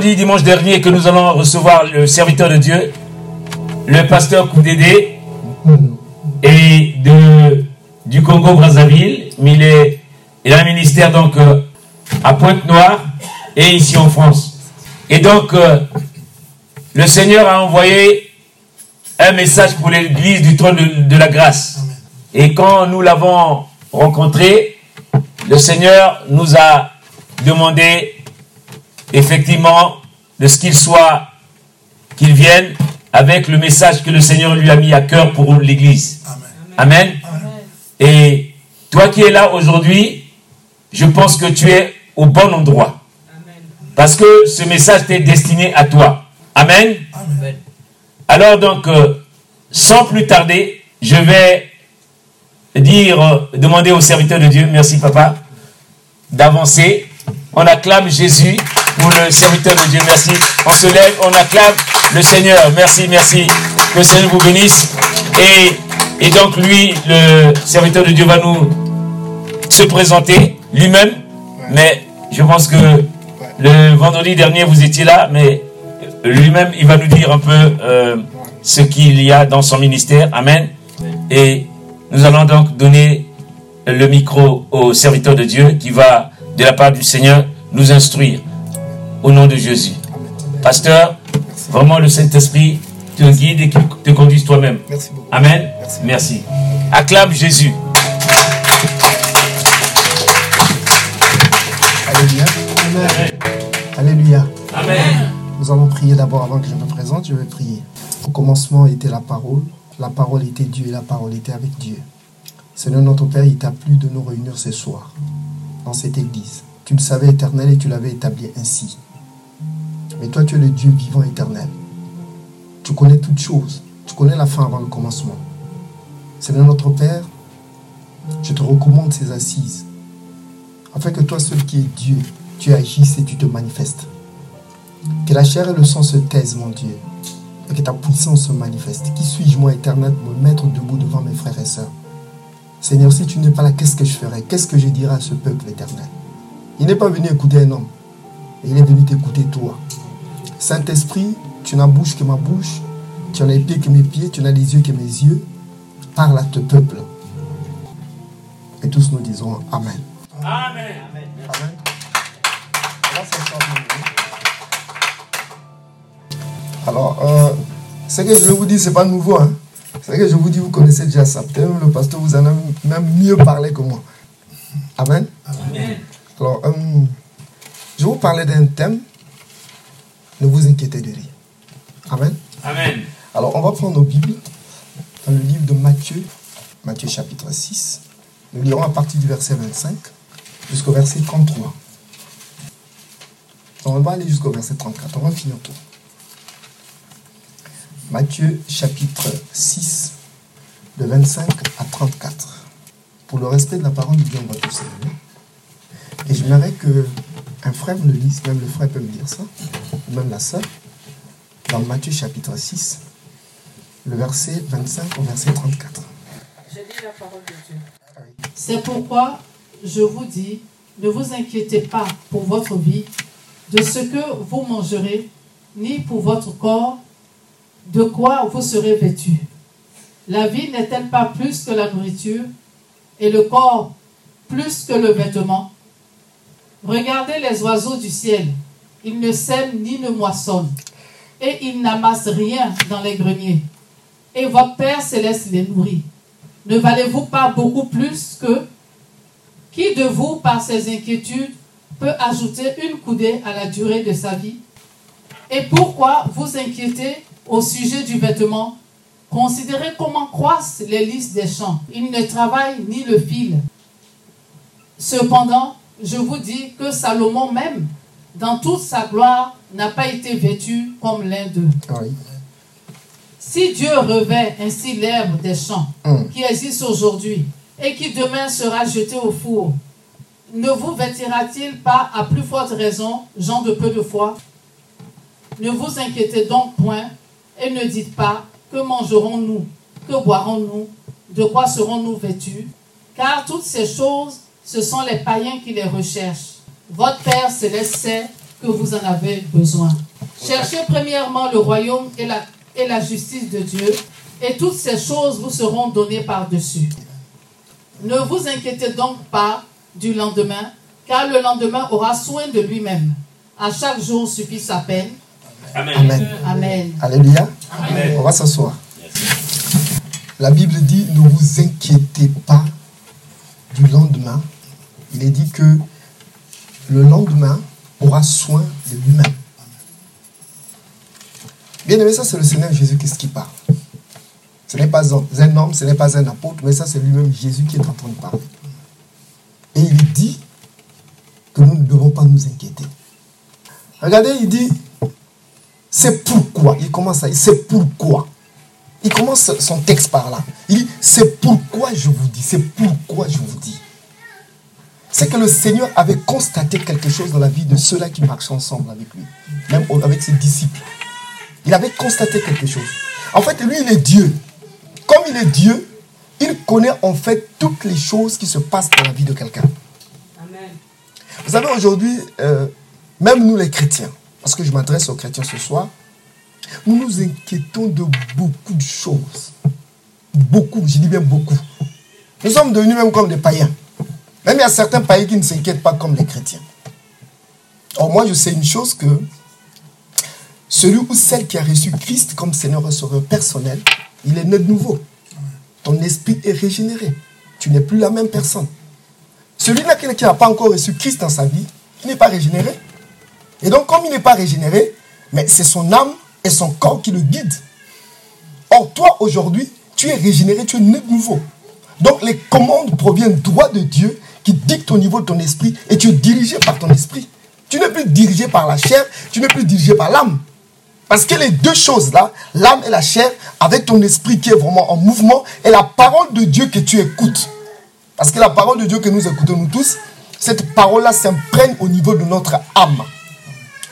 Dit dimanche dernier que nous allons recevoir le serviteur de Dieu, le pasteur Koudédé, et de, du Congo-Brazzaville, mais il, est, il a un ministère donc euh, à Pointe-Noire et ici en France. Et donc, euh, le Seigneur a envoyé un message pour l'église du trône de la grâce. Et quand nous l'avons rencontré, le Seigneur nous a demandé effectivement de ce qu'il soit, qu'il vienne avec le message que le Seigneur lui a mis à cœur pour l'Église. Amen. Et toi qui es là aujourd'hui, je pense que tu es au bon endroit. Parce que ce message t'est destiné à toi. Amen. Alors donc, euh, sans plus tarder, je vais dire, euh, demander au serviteur de Dieu, merci papa, d'avancer. On acclame Jésus pour le serviteur de Dieu. Merci. On se lève, on acclame le Seigneur. Merci, merci. Que le Seigneur vous bénisse. Et, et donc lui, le serviteur de Dieu va nous se présenter lui-même. Mais je pense que le vendredi dernier, vous étiez là, mais lui-même, il va nous dire un peu euh, ce qu'il y a dans son ministère. Amen. Et nous allons donc donner le micro au serviteur de Dieu qui va, de la part du Seigneur, nous instruire au nom de Jésus. Pasteur, vraiment le Saint-Esprit te guide et te conduise toi-même. Merci beaucoup. Amen. Merci. Merci. Acclame Jésus. Alléluia. Amen. Alléluia. Amen. Nous allons prier d'abord avant que je me présente. Je vais prier. Au commencement était la parole. La parole était Dieu et la parole était avec Dieu. Seigneur notre Père, il t'a plu de nous réunir ce soir dans cette église. Tu le savais éternel et tu l'avais établi ainsi. Mais toi, tu es le Dieu vivant éternel. Tu connais toutes choses. Tu connais la fin avant le commencement. Seigneur notre Père, je te recommande ces assises. Afin que toi seul qui es Dieu, tu agisses et tu te manifestes. Que la chair et le sang se taisent, mon Dieu. Et que ta puissance se manifeste. Qui suis-je, moi, éternel, pour me mettre debout devant mes frères et sœurs? Seigneur, si tu n'es pas là, qu'est-ce que je ferai? Qu'est-ce que je dirai à ce peuple éternel? Il n'est pas venu écouter un homme. Il est venu t'écouter toi. Saint-Esprit, tu n'as bouche que ma bouche. Tu n'as les pieds que mes pieds. Tu n'as les yeux que mes yeux. Parle à ce peuple. Et tous nous disons Amen. Amen. Amen. Alors, euh, ce que je vais vous dire, ce n'est pas nouveau. Hein. Ce que je vous dis, vous connaissez déjà ça. Peut-être même le pasteur vous en a même mieux parlé que moi. Amen. Alors, euh, je vais vous parler d'un thème. Ne vous inquiétez de rien. Amen. Amen. Alors, on va prendre nos Bibles dans le livre de Matthieu, Matthieu chapitre 6. Nous lirons à partir du verset 25 jusqu'au verset 33. On va aller jusqu'au verset 34. On va finir tout. Matthieu chapitre 6, de 25 à 34. Pour le respect de la parole de Dieu, on va tous. Et j'aimerais que un frère me le lise, même le frère peut me dire ça, même la sœur, dans Matthieu chapitre 6, le verset 25 au verset 34. Je lis la parole de Dieu. C'est pourquoi je vous dis, ne vous inquiétez pas pour votre vie, de ce que vous mangerez, ni pour votre corps, de quoi vous serez vêtus. La vie n'est-elle pas plus que la nourriture, et le corps plus que le vêtement? Regardez les oiseaux du ciel, ils ne sèment ni ne moissonnent, et ils n'amassent rien dans les greniers, et votre Père céleste les nourrit. Ne valez-vous pas beaucoup plus que qui de vous, par ses inquiétudes, peut ajouter une coudée à la durée de sa vie? Et pourquoi vous inquiétez au sujet du vêtement? Considérez comment croissent les lys des champs. Ils ne travaillent ni le fil. Cependant, je vous dis que Salomon même, dans toute sa gloire, n'a pas été vêtu comme l'un d'eux. Oui. Si Dieu revêt ainsi l'herbe des champs Mm. qui existe aujourd'hui et qui demain sera jeté au four, ne vous vêtira-t-il pas à plus forte raison, gens de peu de foi? Ne vous inquiétez donc point et ne dites pas que mangerons-nous, que boirons-nous, de quoi serons-nous vêtus? Car toutes ces choses, ce sont les païens qui les recherchent. Votre Père céleste sait que vous en avez besoin. Cherchez premièrement le royaume et la, et la justice de Dieu, et toutes ces choses vous seront données par-dessus. Ne vous inquiétez donc pas du lendemain, car le lendemain aura soin de lui-même. À chaque jour suffit sa peine. Amen. Amen. Amen. Alléluia. Amen. On va s'asseoir. La Bible dit ne vous inquiétez pas du lendemain. Il est dit que le lendemain aura soin de lui-même. Bien aimé, ça c'est le Seigneur Jésus-Christ qui parle. Ce n'est pas un homme, ce n'est pas un apôtre, mais ça c'est lui-même Jésus qui est en train de parler. Et il dit que nous ne devons pas nous inquiéter. Regardez, il dit, c'est pourquoi. Il commence à c'est pourquoi. Il commence son texte par là. Il dit, c'est pourquoi je vous dis, c'est pourquoi je vous dis. C'est que le Seigneur avait constaté quelque chose dans la vie de ceux-là qui marchaient ensemble avec lui, même avec ses disciples. Il avait constaté quelque chose. En fait, lui, il est Dieu. Comme il est Dieu, il connaît en fait toutes les choses qui se passent dans la vie de quelqu'un. Vous savez, aujourd'hui, euh, même nous les chrétiens, parce que je m'adresse aux chrétiens ce soir, nous nous inquiétons de beaucoup de choses. Beaucoup, je dis bien beaucoup. Nous sommes devenus même comme des païens. Même il y a certains païens qui ne s'inquiètent pas comme les chrétiens. Or, moi, je sais une chose que celui ou celle qui a reçu Christ comme Seigneur et Sauveur personnel, il est né de nouveau. Ton esprit est régénéré. Tu n'es plus la même personne. Celui-là qui n'a pas encore reçu Christ dans sa vie, il n'est pas régénéré. Et donc, comme il n'est pas régénéré, mais c'est son âme et son corps qui le guident. Or, toi, aujourd'hui, tu es régénéré, tu es né de nouveau. Donc, les commandes proviennent droit de Dieu qui dicte au niveau de ton esprit et tu es dirigé par ton esprit. Tu n'es plus dirigé par la chair, tu n'es plus dirigé par l'âme. Parce que les deux choses-là, l'âme et la chair, avec ton esprit qui est vraiment en mouvement, et la parole de Dieu que tu écoutes. Parce que la parole de Dieu que nous écoutons, nous tous, cette parole-là s'imprègne au niveau de notre âme.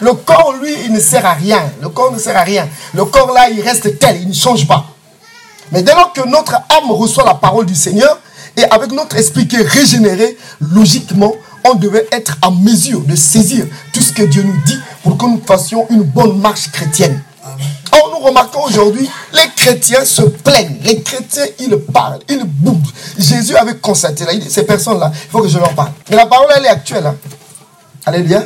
Le corps, lui, il ne sert à rien. Le corps ne sert à rien. Le corps, là, il reste tel, il ne change pas. Mais dès lors que notre âme reçoit la parole du Seigneur, et avec notre esprit qui est régénéré, logiquement, on devait être en mesure de saisir tout ce que Dieu nous dit pour que nous fassions une bonne marche chrétienne. Or, nous remarquons aujourd'hui, les chrétiens se plaignent. Les chrétiens, ils parlent, ils boudent. Jésus avait constaté, là, il dit, ces personnes-là, il faut que je leur parle. Mais la parole, elle est actuelle. Hein. Alléluia.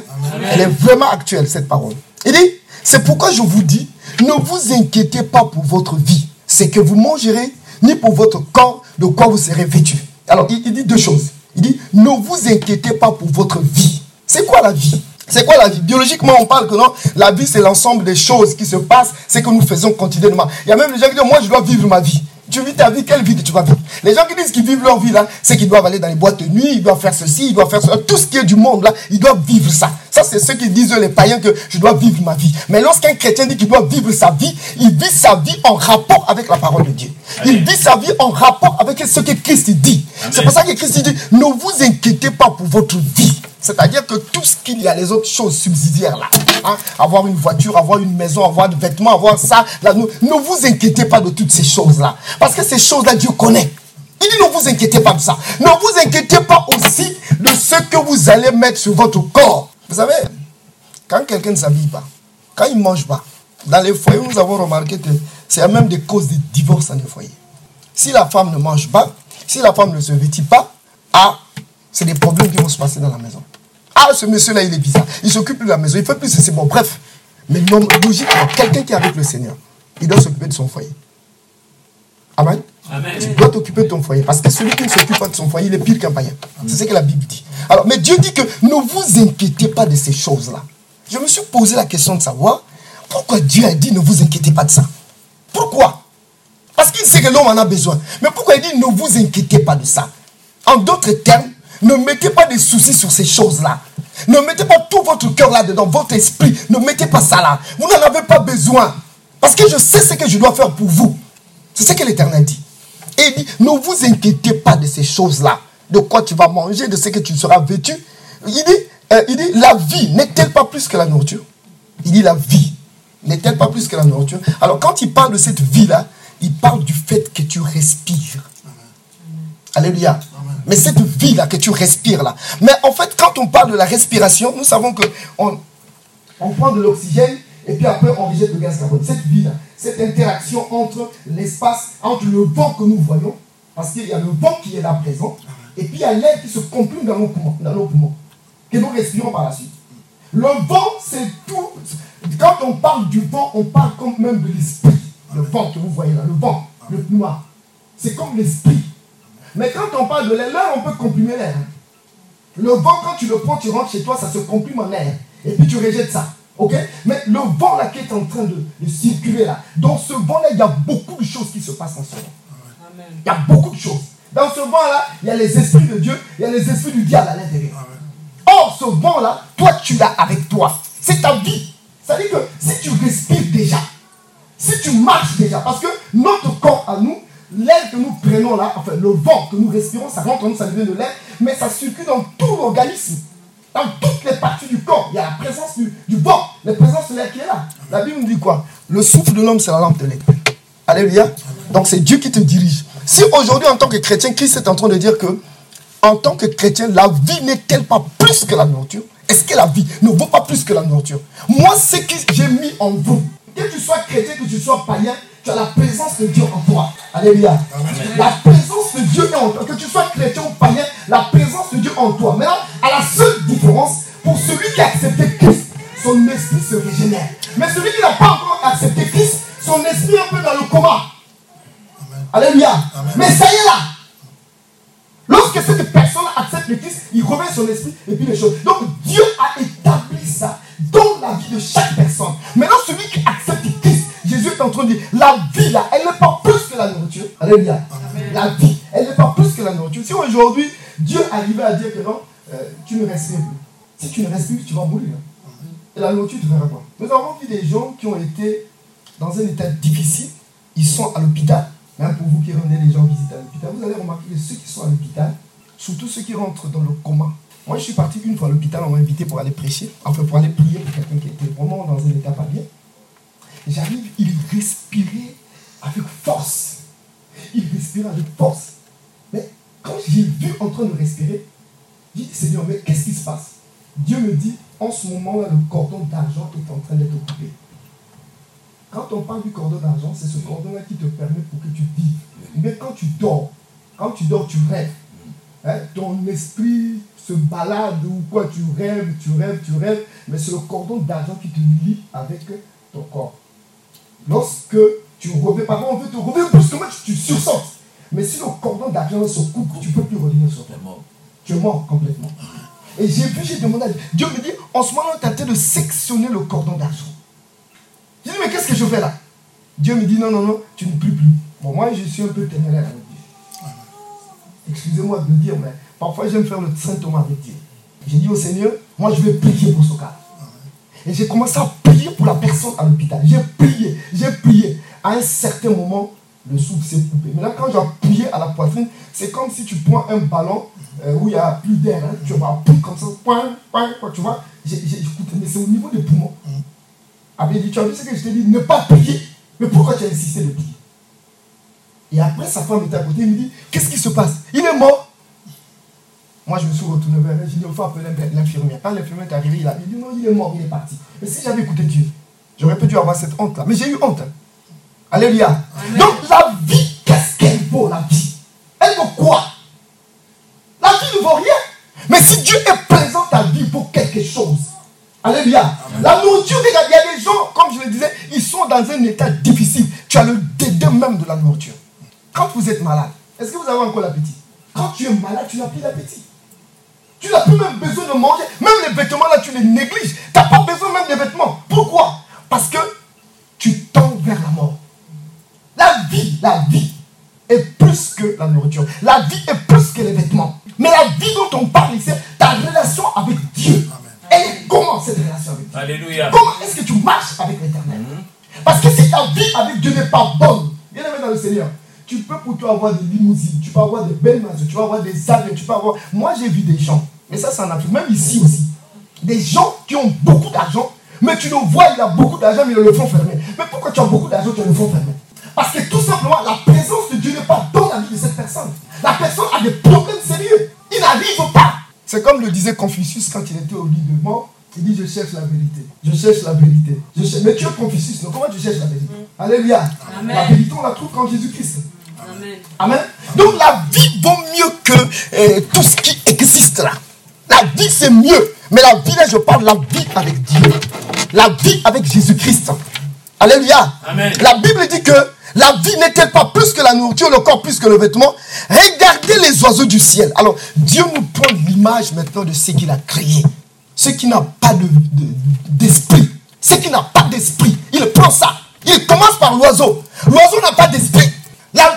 Elle est vraiment actuelle, cette parole. Il dit, c'est pourquoi je vous dis, ne vous inquiétez pas pour votre vie. C'est que vous mangerez, ni pour votre corps, de quoi vous serez vêtu. Alors, il, dit deux choses. Il dit, ne vous inquiétez pas pour votre vie. C'est quoi la vie? C'est quoi la vie? Biologiquement, on parle que non, la vie, c'est l'ensemble des choses qui se passent, c'est que nous faisons continuellement. Il y a même des gens qui disent, moi, je dois vivre ma vie. Tu vis ta vie, quelle vie que tu vas vivre? Les gens qui disent qu'ils vivent leur vie là, c'est qu'ils doivent aller dans les boîtes de nuit, ils doivent faire ceci, ils doivent faire cela. Tout ce qui est du monde là, ils doivent vivre ça. Ça, c'est ceux qui disent, les païens, que je dois vivre ma vie. Mais lorsqu'un chrétien dit qu'il doit vivre sa vie, il vit sa vie en rapport avec la parole de Dieu. Il vit sa vie en rapport avec ce que Christ dit. C'est pour ça que Christ dit, ne vous inquiétez pas pour votre vie. C'est-à-dire que tout ce qu'il y a, les autres choses subsidiaires là, hein, avoir une voiture, avoir une maison, avoir des vêtements, avoir ça, là, ne, ne vous inquiétez pas de toutes ces choses-là. Parce que ces choses-là, Dieu connaît. Il dit ne vous inquiétez pas de ça. Ne vous inquiétez pas aussi de ce que vous allez mettre sur votre corps. Vous savez, quand quelqu'un ne s'habille pas, quand il ne mange pas, dans les foyers, nous avons remarqué que c'est même des causes de divorce dans les foyers. Si la femme ne mange pas, si la femme ne se vêtit pas, ah, c'est des problèmes qui vont se passer dans la maison. Ah, ce monsieur-là, il est bizarre. Il s'occupe de la maison, il fait plus c'est bon. Bref. Mais non, logiquement, quelqu'un qui est avec le Seigneur, il doit s'occuper de son foyer. Amen. Tu dois t'occuper de ton foyer. Parce que celui qui ne s'occupe pas de son foyer, il est pire qu'un païen. C'est ce que la Bible dit. Alors, mais Dieu dit que ne vous inquiétez pas de ces choses-là. Je me suis posé la question de savoir pourquoi Dieu a dit ne vous inquiétez pas de ça. Pourquoi? Parce qu'il sait que l'homme en a besoin. Mais pourquoi il dit ne vous inquiétez pas de ça? En d'autres termes, ne mettez pas de soucis sur ces choses-là. Ne mettez pas tout votre cœur là-dedans, votre esprit. Ne mettez pas ça là. Vous n'en avez pas besoin. Parce que je sais ce que je dois faire pour vous. C'est ce que l'Éternel dit. Et il dit, ne vous inquiétez pas de ces choses-là. De quoi tu vas manger, de ce que tu seras vêtu. Il dit, euh, il dit la vie n'est-elle pas plus que la nourriture? Il dit, la vie n'est-elle pas plus que la nourriture? Alors quand il parle de cette vie-là, il parle du fait que tu respires. Alléluia. Mais cette vie-là que tu respires là. Mais en fait, quand on parle de la respiration, nous savons que on, on prend de l'oxygène et puis après on rejette le gaz carbone. Cette vie-là, cette interaction entre l'espace, entre le vent que nous voyons, parce qu'il y a le vent qui est là présent, et puis il y a l'air qui se comprime dans nos poumons, dans nos poumons, que nous respirons par la suite. Le vent, c'est tout. Quand on parle du vent, on parle comme même de l'esprit. Le vent que vous voyez là, le vent, le noir. C'est comme l'esprit. Mais quand on parle de l'air, là, on peut comprimer l'air. Le vent, quand tu le prends, tu rentres chez toi, ça se comprime en air. Et puis tu rejettes ça. Ok? Mais le vent là qui est en train de, circuler là, dans ce vent là, il y a beaucoup de choses qui se passent en ce moment. Il y a beaucoup de choses. Dans ce vent là, il y a les esprits de Dieu, il y a les esprits du diable à l'intérieur. Or, ce vent là, toi tu l'as avec toi. C'est ta vie. Ça veut dire que si tu respires déjà, si tu marches déjà, parce que notre corps à nous, l'air que nous prenons là, enfin le vent que nous respirons, ça rentre en nous, ça devient de l'air, mais ça circule dans tout l'organisme. Dans toutes les parties du corps, il y a la présence du, vent, la présence de l'air qui est là. La Bible nous dit quoi? Le souffle de l'homme, c'est la lampe de l'air. Alléluia. Donc c'est Dieu qui te dirige. Si aujourd'hui, en tant que chrétien, Christ est en train de dire que, en tant que chrétien, la vie n'est-elle pas plus que la nourriture? Est-ce que la vie ne vaut pas plus que la nourriture? Moi, ce que j'ai mis en vous, que tu sois chrétien, que tu sois païen, tu as la présence de Dieu en toi. Alléluia. La présence de Dieu est en toi. Que tu sois chrétien ou païen, la présence de Dieu en toi. Maintenant, à la seule différence, pour celui qui a accepté Christ, son esprit se régénère. Mais celui qui n'a pas encore accepté Christ, son esprit est un peu dans le coma. Alléluia. Mais ça y est là. Lorsque cette personne accepte le Christ, il remet son esprit et puis les choses. Donc Dieu a établi ça dans la vie de chaque personne. Maintenant, celui qui accepte Christ, Jésus est en train de dire, la vie là, elle n'est pas plus que la nourriture. Alléluia. La vie, elle n'est pas plus que la nourriture. Si aujourd'hui, Dieu arrivait à dire que non, euh, tu ne respires plus. Si tu ne respires, tu vas mourir. Et la nourriture, tu verras quoi Nous avons vu des gens qui ont été dans un état difficile. Ils sont à l'hôpital. Même pour vous qui rendez les gens visiter à l'hôpital, vous allez remarquer que ceux qui sont à l'hôpital, surtout ceux qui rentrent dans le coma, moi, je suis parti une fois à l'hôpital, on m'a invité pour aller prêcher, enfin pour aller prier pour quelqu'un qui était vraiment dans un état pas bien. J'arrive, il respirait avec force. Il respirait avec force. Mais quand j'ai vu en train de respirer, j'ai dit, Seigneur, mais qu'est-ce qui se passe? Dieu me dit, en ce moment-là, le cordon d'argent est en train d'être coupé. Quand on parle du cordon d'argent, c'est ce cordon-là qui te permet pour que tu vives. Mais quand tu dors, quand tu dors, tu rêves. Hein, ton esprit se balade ou quoi, tu rêves, tu rêves, tu rêves, mais c'est le cordon d'argent qui te lie avec ton corps. Lorsque tu reviens, par on veut te revenir brusquement, tu, tu sursautes. Mais si le cordon d'argent se coupe, tu ne peux plus revenir sur toi. Tu es mort complètement. Et j'ai vu, j'ai demandé à Dieu. Dieu me dit, en ce moment, tu es en train de sectionner le cordon d'argent. J'ai dit, mais qu'est-ce que je fais là? Dieu me dit, non, non, non, tu ne plus plus. Bon, moi, je suis un peu téméraire avec Dieu. Excusez-moi de le dire, mais Parfois, j'aime faire le saint Thomas avec Dieu. J'ai dit au Seigneur, moi je vais prier pour ce cas. Et j'ai commencé à prier pour la personne à l'hôpital. J'ai prié, j'ai prié. À un certain moment, le souffle s'est coupé. Maintenant, quand j'ai prié à la poitrine, c'est comme si tu prends un ballon euh, où il n'y a plus d'air. Hein. Tu vas comme ça, point, point, point, tu vois. J'ai écouté, mais c'est au niveau des poumons. Avait dit, tu as vu ce que je t'ai dit, ne pas prier. Mais pourquoi tu as insisté de prier? Et après, sa femme était à côté, il me dit, qu'est-ce qui se passe? Il est mort. Moi, je me suis retourné vers elle, j'ai dit, il faut appeler l'infirmière. Quand l'infirmière est arrivé, il a dit, non, il est mort, il est parti. Mais si j'avais écouté Dieu, j'aurais pu avoir cette honte-là. Mais j'ai eu honte. Alléluia. Donc, la vie, qu'est-ce qu'elle vaut, la vie? Elle vaut quoi? La vie ne vaut rien. Mais si Dieu est présent, ta vie vaut quelque chose. Alléluia. La nourriture, il y a des gens, comme je le disais, ils sont dans un état difficile. Tu as le dédain même de la nourriture. Quand vous êtes malade, est-ce que vous avez encore l'appétit? Quand tu es malade, tu n'as plus l'appétit. Tu n'as plus même besoin de manger. Même les vêtements là, tu les négliges. Tu n'as pas besoin même des vêtements. Pourquoi? Parce que tu tends vers la mort. La vie, la vie est plus que la nourriture. La vie est plus que les vêtements. Mais la vie dont on parle ici, ta relation avec Dieu. Elle est comment cette relation avec Dieu? Alléluia. Comment est-ce que tu marches avec l'éternel? Mhm. Parce que si ta vie avec Dieu n'est pas bonne, bien aimé dans le Seigneur, tu peux pour toi avoir des limousines, tu peux avoir des belles maisons, tu peux avoir des avions, tu peux avoir. Moi, j'ai vu des gens, mais ça, c'est en Afrique, même ici aussi. Des gens qui ont beaucoup d'argent, mais tu le vois, il a beaucoup d'argent, mais ils le font fermer. Mais pourquoi tu as beaucoup d'argent, tu le font fermer? Parce que tout simplement, la présence de Dieu n'est pas dans la vie de cette personne. La personne a des problèmes sérieux. Il n'arrive pas. C'est comme le disait Confucius quand il était au lit de mort. Il dit, je cherche la vérité. Je cherche la vérité. Je Mais tu es Confucius, non Comment tu cherches la vérité? Mm. Alléluia. La vérité, on la trouve quand Jésus-Christ. Amen. Donc la vie vaut mieux que euh, tout ce qui existe là. La vie, c'est mieux. Mais la vie, là, je parle la vie avec Dieu. La vie avec Jésus-Christ. Alléluia. Amen. La Bible dit que la vie n'est-elle pas plus que la nourriture, le corps plus que le vêtement? Regardez les oiseaux du ciel. Alors, Dieu nous prend l'image maintenant de ce qu'il a créé. Ce qui n'a pas d'esprit. De, ce qui n'a pas d'esprit. Il prend ça. Il commence par l'oiseau. L'oiseau n'a pas d'esprit.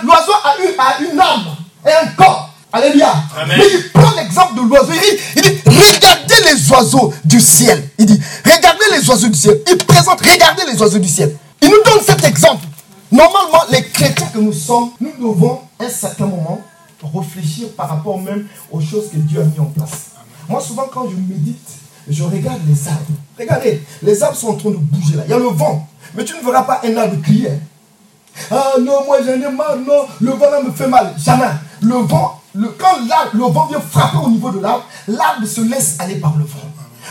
L'oiseau a une, a une âme et un corps. Alléluia. Mais il prend l'exemple de l'oiseau. Il, dit, regardez les oiseaux du ciel. Il dit, regardez les oiseaux du ciel. Il présente, regardez les oiseaux du ciel. Il nous donne cet exemple. Normalement, les chrétiens que nous sommes, nous devons, à un certain moment, réfléchir par rapport même aux choses que Dieu a mis en place. Moi, souvent, quand je médite, je regarde les arbres. Regardez, les arbres sont en train de bouger là. Il y a le vent. Mais tu ne verras pas un arbre crier. Ah non, moi j'en ai marre, non, le vent là me fait mal. Jamais. Le vent, le, quand le vent vient frapper au niveau de l'arbre, l'arbre se laisse aller par le vent.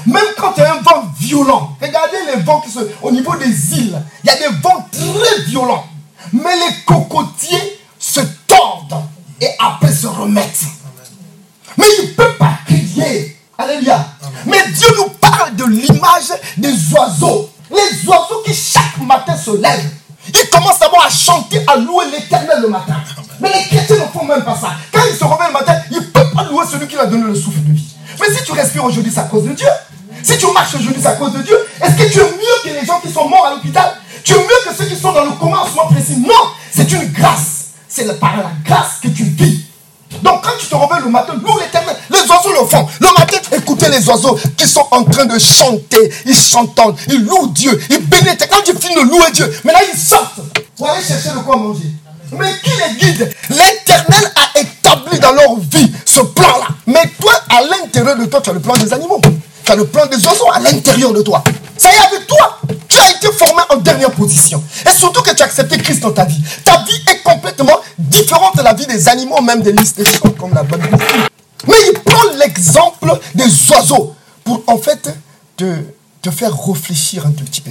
Même quand il y a un vent violent, regardez les vents qui sont au niveau des îles, il y a des vents très violents. Mais les cocotiers se tordent et après se remettent. Mais il ne peut pas crier. Alléluia. Mais Dieu nous parle de l'image des oiseaux. Les oiseaux qui chaque matin se lèvent. À chanter, à louer l'éternel le matin. Mais les chrétiens ne font même pas ça. Quand ils se réveillent le matin, ils ne peuvent pas louer celui qui leur a donné le souffle de vie. Mais si tu respires aujourd'hui, c'est à cause de Dieu. Si tu marches aujourd'hui, c'est à cause de Dieu. Est-ce que tu es mieux que les gens qui sont morts à l'hôpital? Tu es mieux que ceux qui sont dans le coma en ce moment précis? Non, c'est une grâce. C'est par la les oiseaux qui sont en train de chanter. Ils chantent, ils louent Dieu, ils bénissent. Quand tu finis de louer Dieu, maintenant ils sortent pour aller chercher de quoi manger? Mais qui les guide? L'éternel a établi dans leur vie ce plan-là. Mais toi, à l'intérieur de toi, tu as le plan des animaux. Tu as le plan des oiseaux à l'intérieur de toi. Ça y est avec toi. Tu as été formé en dernière position. Et surtout que tu as accepté Christ dans ta vie. Ta vie est complètement différente de la vie des animaux, même des listes comme la Bible. Mais il prend l'exemple des oiseaux pour en fait te, te faire réfléchir un tout petit peu.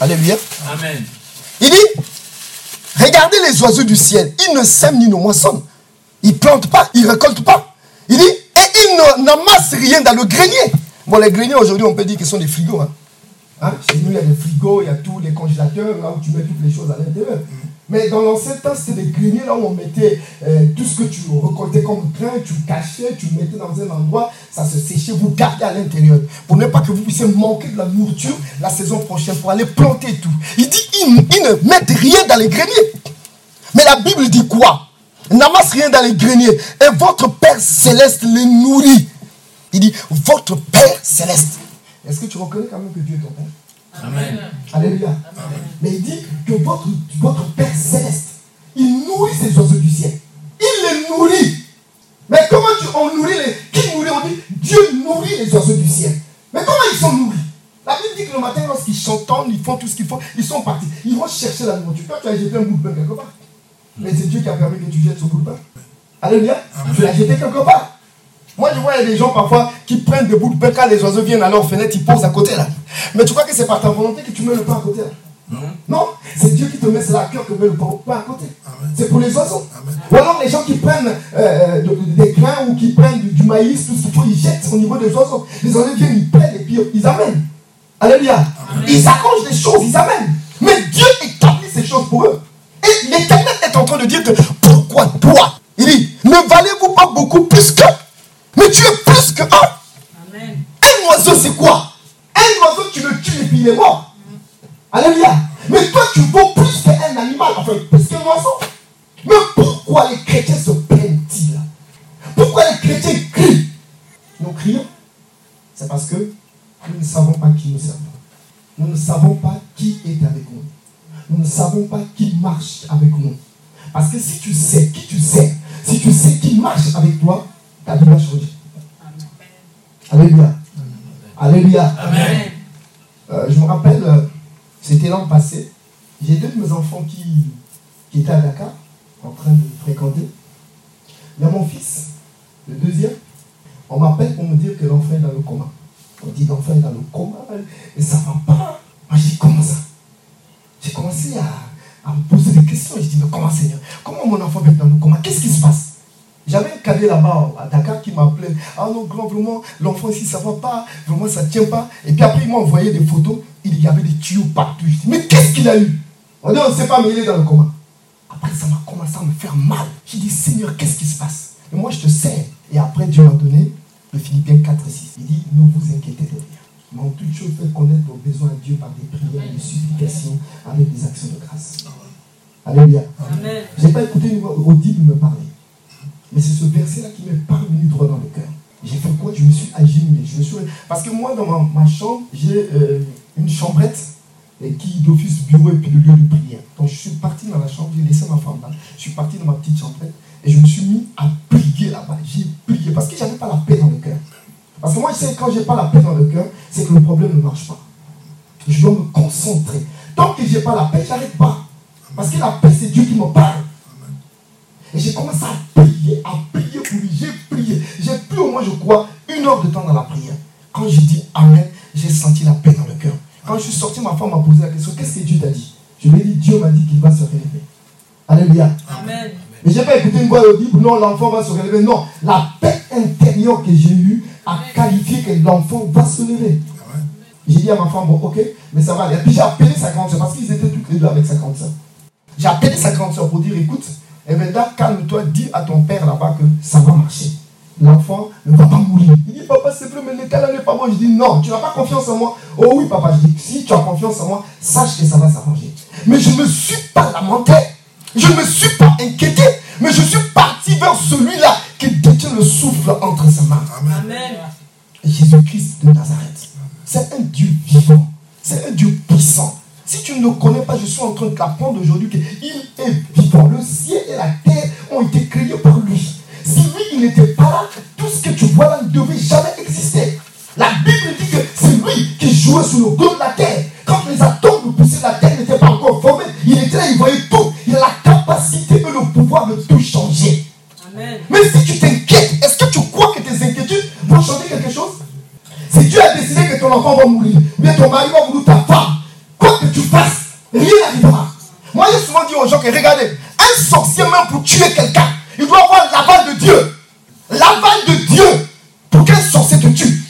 Alléluia. Amen. Il dit, regardez les oiseaux du ciel. Ils ne sèment ni ne moissonnent. Ils ne plantent pas, ils ne récoltent pas. Il dit, et ils n'amassent rien dans le grenier. Bon, les greniers aujourd'hui, on peut dire qu'ils sont des frigos. Hein. Hein? Chez nous, il y a des frigos, il y a tous les congélateurs, là où tu mets toutes les choses à l'intérieur. Mais dans l'ancien temps, c'était des greniers là où on mettait euh, tout ce que tu récoltais comme grain, tu cachais, tu mettais dans un endroit, ça se séchait, vous gardez à l'intérieur. Pour ne pas que vous puissiez manquer de la nourriture la saison prochaine, pour aller planter tout. Il dit, ils, ne mettent rien dans les greniers. Mais la Bible dit quoi? N'amasse rien dans les greniers. Et votre Père céleste les nourrit. Il dit, votre Père céleste. Est-ce que tu reconnais quand même que Dieu est ton Père? Amen. Alléluia. Mais il dit que votre, votre Père céleste, il nourrit ces oiseaux du ciel. Il les nourrit. Mais comment tu, on nourrit les. Qui nourrit On dit Dieu nourrit les oiseaux du ciel. Mais comment ils sont nourris? La Bible dit que le matin, lorsqu'ils chantent, ils font tout ce qu'il faut, ils sont partis. Ils vont chercher la nourriture. Toi, tu as jeté un bout de pain quelque part. Mais c'est Dieu qui a permis que tu jettes ce bout de pain. Alléluia. Tu l'as jeté quelque part. Moi, je vois, des gens parfois qui prennent des bouts de pain quand les oiseaux viennent à leur fenêtre, ils posent à côté là. Mais tu crois que c'est par ta volonté que tu mets le pain à côté là? Non, c'est Dieu qui te met, c'est la cœur que met le pain à côté. C'est pour les oiseaux. Ou alors les gens qui prennent euh, des grains ou qui prennent du, maïs, tout ce qu'il faut, ils jettent au niveau des oiseaux. Les oiseaux viennent, ils prennent et puis ils amènent. Alléluia. Ils arrangent des choses, ils amènent. Mais Dieu établit ces choses pour eux. Et l'éternel est en train de dire que pourquoi toi? Il dit, ne valez-vous pas beaucoup plus que mais tu es plus que un. Un oiseau, c'est quoi? Un oiseau, tu le tues et puis il est mort. Alléluia. Mais toi, tu vaux plus qu'un animal, enfin, plus qu'un oiseau. Mais pourquoi les chrétiens se plaignent-ils? Pourquoi les chrétiens crient? Nous crions. C'est parce que nous ne savons pas qui nous servons. nous ne savons pas qui est avec nous. Nous ne savons pas qui marche avec nous. Parce que si tu sais qui tu sais, si tu sais qui marche avec toi, ta vie va changer. Alléluia. Alléluia. Amen. Euh, je me rappelle, euh, c'était l'an passé, j'ai deux de mes enfants qui, qui étaient à Dakar, en train de fréquenter. Il y a mon fils, le deuxième, on m'appelle pour me dire que l'enfant est dans le coma. On dit l'enfant est dans le coma et ça ne va pas. Moi je dis comment ça? J'ai commencé à, à me poser des questions. Je dis mais comment Seigneur? Comment mon enfant être dans le coma? Qu'est-ce qui se passe? J'avais un cadet là-bas à Dakar qui m'appelait. Ah non, grand, vraiment, l'enfant ici, ça va pas. Vraiment, ça tient pas. Et puis après, il m'a envoyé des photos. Il y avait des tuyaux partout. Je dis, mais qu'est-ce qu'il a eu? On dit, on ne sait pas, mais il est dans le coma. Après, ça m'a commencé à me faire mal. J'ai dit, Seigneur, qu'est-ce qui se passe? Et moi, je te sais. Et après, Dieu m'a donné le Philippiens 4 et 6. Il dit, ne vous inquiétez de rien. Mais en toute chose, faites connaître vos besoins à Dieu par des prières, des supplications, avec des actions de grâce. Alléluia. Je n'ai pas écouté une audible me parler. Mais c'est ce verset-là qui m'est parvenu droit dans le cœur. J'ai fait quoi? Je me suis agilé. Je me suis... Parce que moi, dans ma, chambre, j'ai euh, une chambrette et qui d'office bureau et puis le lieu de prière. Donc je suis parti dans la chambre, j'ai laissé ma femme là. Je suis parti dans ma petite chambrette et je me suis mis à prier là-bas. J'ai prié parce que je n'avais pas la paix dans le cœur. Parce que moi, je sais que quand je n'ai pas la paix dans le cœur, c'est que le problème ne marche pas. Je dois me concentrer. Tant que je n'ai pas la paix, je n'arrête pas. Parce que la paix, c'est Dieu qui me parle. Et j'ai commencé à prier, à prier pour lui. J'ai prié. J'ai pris au moins, je crois, une heure de temps dans la prière. Quand j'ai dit Amen, j'ai senti la paix dans le cœur. Quand je suis sorti, ma femme m'a posé la question Qu'est-ce que Dieu t'a dit? Je lui ai dit Dieu m'a dit qu'il va se relever. Alléluia. Amen. Mais je n'ai pas écouté une voix audible Non, l'enfant va se relever. Non, la paix intérieure que j'ai eue a qualifié que l'enfant va se lever. J'ai dit à ma femme Bon, ok, mais ça va aller. Et puis j'ai appelé sa grande soeur parce qu'ils étaient toutes les deux avec sa grande soeur. J'ai appelé sa grande soeur pour dire Écoute, Evenda, calme-toi, dis à ton père là-bas que ça va marcher. L'enfant ne va pas mourir. Il dit, papa, c'est vrai, mais l'état là n'est pas bon. Je dis, non, tu n'as pas confiance en moi. Oh oui, papa, je dis, si tu as confiance en moi, sache que ça va s'arranger. Mais je ne me suis pas lamenté. Je ne me suis pas inquiété. Mais je suis parti vers celui-là qui détient le souffle entre ses mains. Amen. Jésus-Christ de Nazareth. C'est un Dieu vivant. C'est un Dieu puissant. Si tu ne le connais pas, je suis en train de t'apprendre aujourd'hui qu'il est vivant. Le ciel et la terre ont été créés par lui. Si lui, il n'était pas là, tout ce que tu vois là ne devait jamais exister. La Bible dit que c'est lui qui jouait sur le dos de la terre. Quand les atomes poussés de la terre n'étaient pas encore formés, il était là, il voyait tout. Il a la capacité et le pouvoir de tout changer. Amen. Mais si tu t'inquiètes, est-ce que tu crois que tes inquiétudes vont changer quelque chose? Si Dieu a décidé que ton enfant va mourir, mais ton mari va mourir, ta femme, quoi que tu fasses, rien n'arrivera. Moi, j'ai souvent dit aux gens que regardez, un sorcier même pour tuer quelqu'un, il doit avoir l'aval de Dieu. L'aval de Dieu pour qu'un sorcier te tue,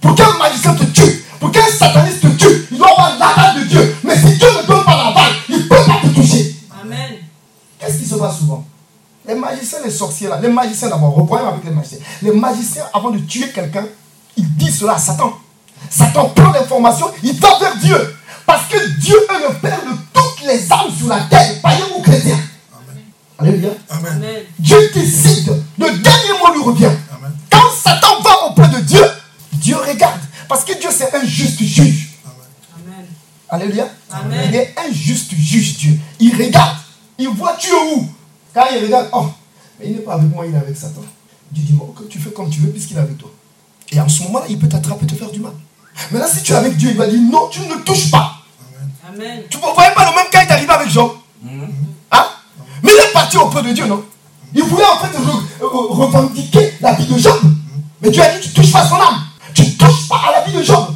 pour qu'un magicien te tue, pour qu'un sataniste te tue, il doit avoir l'aval de Dieu. Mais si Dieu ne donne pas l'aval, il ne peut pas te toucher. Amen. Qu'est-ce qui se passe souvent? Les magiciens, les sorciers là, les magiciens d'abord, reprenons avec les magiciens. Les magiciens, avant de tuer quelqu'un, ils disent cela à Satan. Satan prend l'information, il va vers Dieu. Parce que Dieu est le Père de toutes les âmes sur la terre, païens ou chrétiens. Alléluia. Amen. Amen. Dieu décide, le dernier mot lui revient. Amen. Quand Satan va auprès de Dieu, Dieu regarde. Parce que Dieu c'est un juste juge. Amen. Alléluia. Amen. Il est un juste juge, Dieu. Il regarde. Il voit tu es où? Quand il regarde, oh, mais il n'est pas avec moi, il est avec Satan. Dieu dit, que tu fais comme tu veux puisqu'il est avec toi. Et en ce moment-là, il peut t'attraper, te faire du mal. Maintenant, si tu es avec Dieu, il va dire, non, tu ne le touches pas. Amen. Tu ne voyais pas le même cas, il est arrivé avec Jean. Hein? Mais il est parti auprès de Dieu, non? Il voulait en fait re- revendiquer la vie de Job. Mais Dieu a dit, tu ne touches pas son âme. Tu ne touches pas à la vie de Job.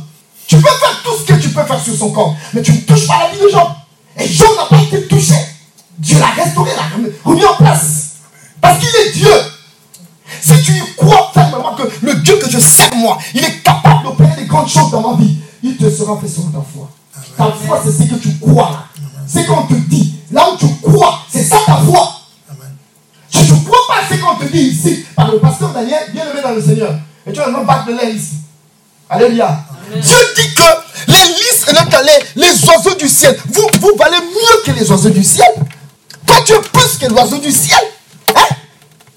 Tu peux faire tout ce que tu peux faire sur son corps, mais tu ne touches pas à la vie de Job. Et Job n'a pas été touché. Dieu l'a restauré, l'a remis- en place. Parce qu'il est Dieu. Si tu y crois fermement que le Dieu que je sers moi, il est capable d'opérer des grandes choses dans ma vie, il te sera fait selon ta foi. Ta foi, c'est ce que tu crois. C'est qu'on te dit. Là où tu crois, c'est ça ta foi. Tu ne crois pas à ce qu'on te dit ici, par le pasteur Daniel, bien aimé dans le Seigneur, et tu vas même battre de l'air ici. Alléluia. Dieu dit que les lys et les, les oiseaux du ciel, vous, vous valez mieux que les oiseaux du ciel. Toi, tu es plus que l'oiseau du ciel.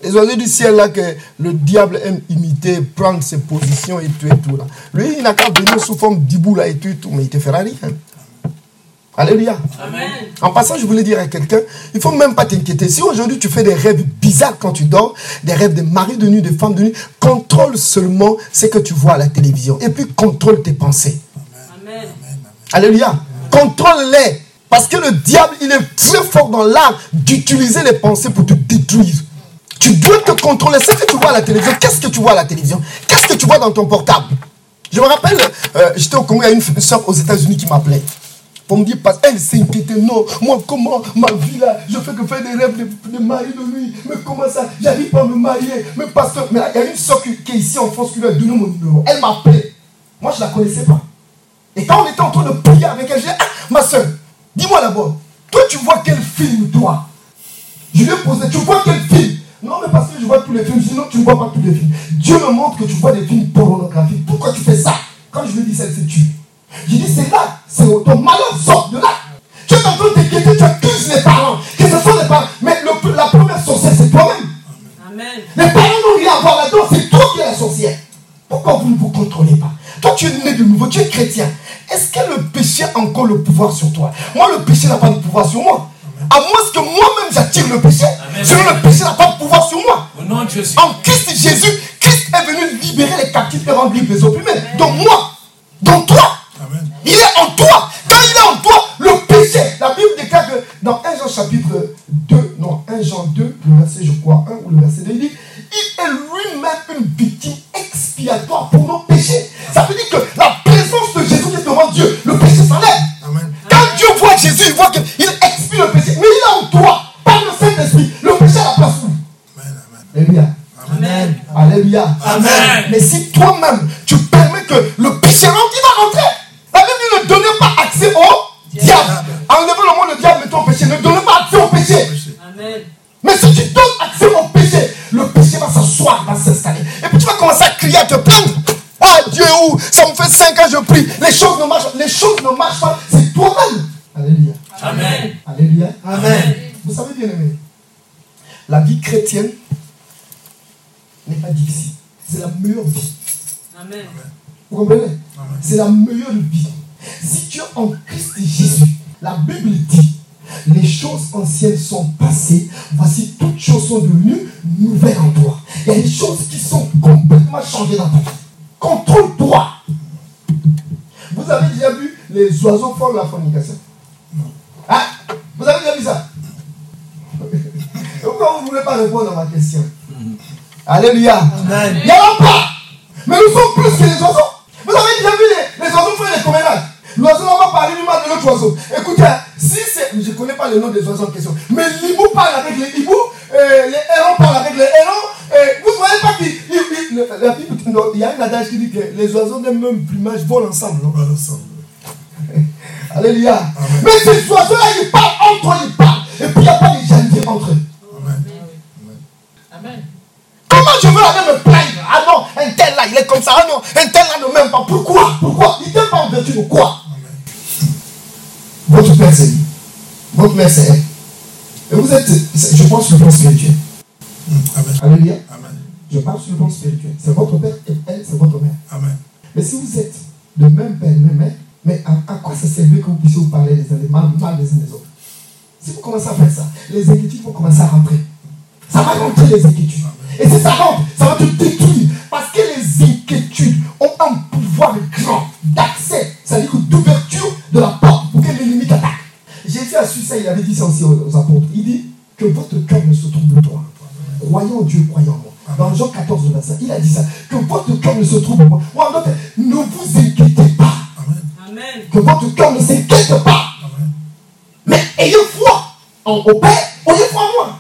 Hein? Les oiseaux du ciel là que le diable aime imiter, prendre ses positions et tout et tout là. Lui, il n'a qu'à venir sous forme d'ibou là et tout et tout, mais il te fera rien. Alléluia. Amen. En passant, je voulais dire à quelqu'un, il faut même pas t'inquiéter. Si aujourd'hui tu fais des rêves bizarres quand tu dors, des rêves de mari de nuit, de femme de nuit, contrôle seulement ce que tu vois à la télévision. Et puis contrôle tes pensées. Amen. Alléluia. Contrôle-les. Parce que le diable, il est très fort dans l'art d'utiliser les pensées pour te détruire. Tu dois te contrôler. Ce que tu vois à la télévision, qu'est-ce que tu vois à la télévision? Qu'est-ce que tu vois dans ton portable? Je me rappelle, euh, j'étais au Congo, il y a une soeur aux États-Unis qui m'appelait. Pour me dire, parce elle s'inquiétait, non, moi comment, ma vie là, je fais que faire des rêves de, de mari de nuit, mais comment ça, j'arrive pas à me marier, mais parce que, mais il y a une soeur qui, est ici en France qui lui a donné mon numéro. Elle m'a appelé. Moi, je la connaissais pas. Et quand on était en train de prier avec elle, j'ai ah, ma soeur, dis-moi d'abord, toi tu vois quel film, toi? Je lui ai posé, tu vois quel film? Non, mais parce que je vois tous les films, sinon tu ne vois pas tous les films. Dieu me montre que tu vois des films pornographiques. Pourquoi tu fais ça? Quand je lui dis se tue. J'ai dit, c'est là, c'est ton malheur sort de là. Tu es en train de t'inquiéter, tu accuses les parents, que ce sont les parents. Mais le- la première sorcière, c'est toi-même. Amen. Les parents n'ont rien à voir là-dedans, c'est toi qui es la sorcière. Pourquoi vous ne vous contrôlez pas? Toi, tu es né de nouveau, tu es chrétien. Est-ce que le péché a encore le pouvoir sur toi? Moi, le péché n'a pas de pouvoir sur moi. À moins que moi-même j'attire le péché. Sinon, le péché n'a pas de pouvoir sur moi. Au nom de Jésus. En Christ Jésus, Christ est venu libérer les captifs et rendre libres les opprimés. Donc moi, donc toi, chrétienne n'est pas difficile. C'est la meilleure vie. Amen. Vous comprenez? C'est la meilleure vie. Si tu es en Christ Jésus, la Bible dit, les choses anciennes sont passées, voici toutes choses sont devenues nouvelles en toi. Il y a des choses qui sont complètement changées dans ta vie. Contrôle-toi. Vous avez déjà vu les oiseaux font la fornication Hein? Vous avez déjà vu ça? Vous ne voulez pas répondre à ma question Alléluia. Amen. Il n'y en a pas. Mais nous sommes plus que les oiseaux. Vous avez déjà vu les, les oiseaux faire des promenades. L'oiseau n'a pas parlé du mal de l'autre oiseau. Écoutez, si c'est. Je ne connais pas le nom des oiseaux en question. Mais l'hibou parle avec les hiboux. euh, les hérons parlent avec les hérons. et vous ne voyez pas qu'il. il- y a un adage qui dit que les oiseaux d'un même plumage volent ensemble. non? Voilà, ensemble. Alléluia. Mais ces oiseaux-là, ils parlent entre eux, ils parlent. Et puis il n'y a pas de jalousie entre eux. Comment je veux aller me plaindre? Ah non, un tel là, il est comme ça. Ah non, un tel là ne m'aime pas. Pourquoi? Pourquoi? Il t'aime pas en vertu de quoi? Votre Père c'est lui. Votre Mère c'est elle. Et vous êtes, je pense, sur le plan spirituel. Mm. Amen. Alléluia. Amen. Je parle sur le plan spirituel. C'est votre Père et elle, c'est votre mère. Amen. Mais si vous êtes de même père, même mère, mais à, à quoi ça servait que vous puissiez vous parler les uns des mal, mal des uns des autres? Si vous commencez à faire ça, les inquiétudes vont commencer à rentrer. Ça va rentrer les inquiétudes. Et si ça rentre, ça va te détruire. Parce que les inquiétudes ont un pouvoir grand d'accès, c'est-à-dire que d'ouverture de la porte pour que l'ennemi t'attaque. Jésus a su ça, il avait dit ça aussi aux, aux apôtres. Il dit que votre cœur ne se trouble pas. Croyons en Dieu, croyons en moi. Dans Jean 14, verset, il a dit ça. Que votre cœur ne se trouble pas. Ou en d'autres, ne vous inquiétez pas. Amen. Amen. Que votre cœur ne s'inquiète pas. Amen. Mais ayez foi en, au Père, ayez foi en moi.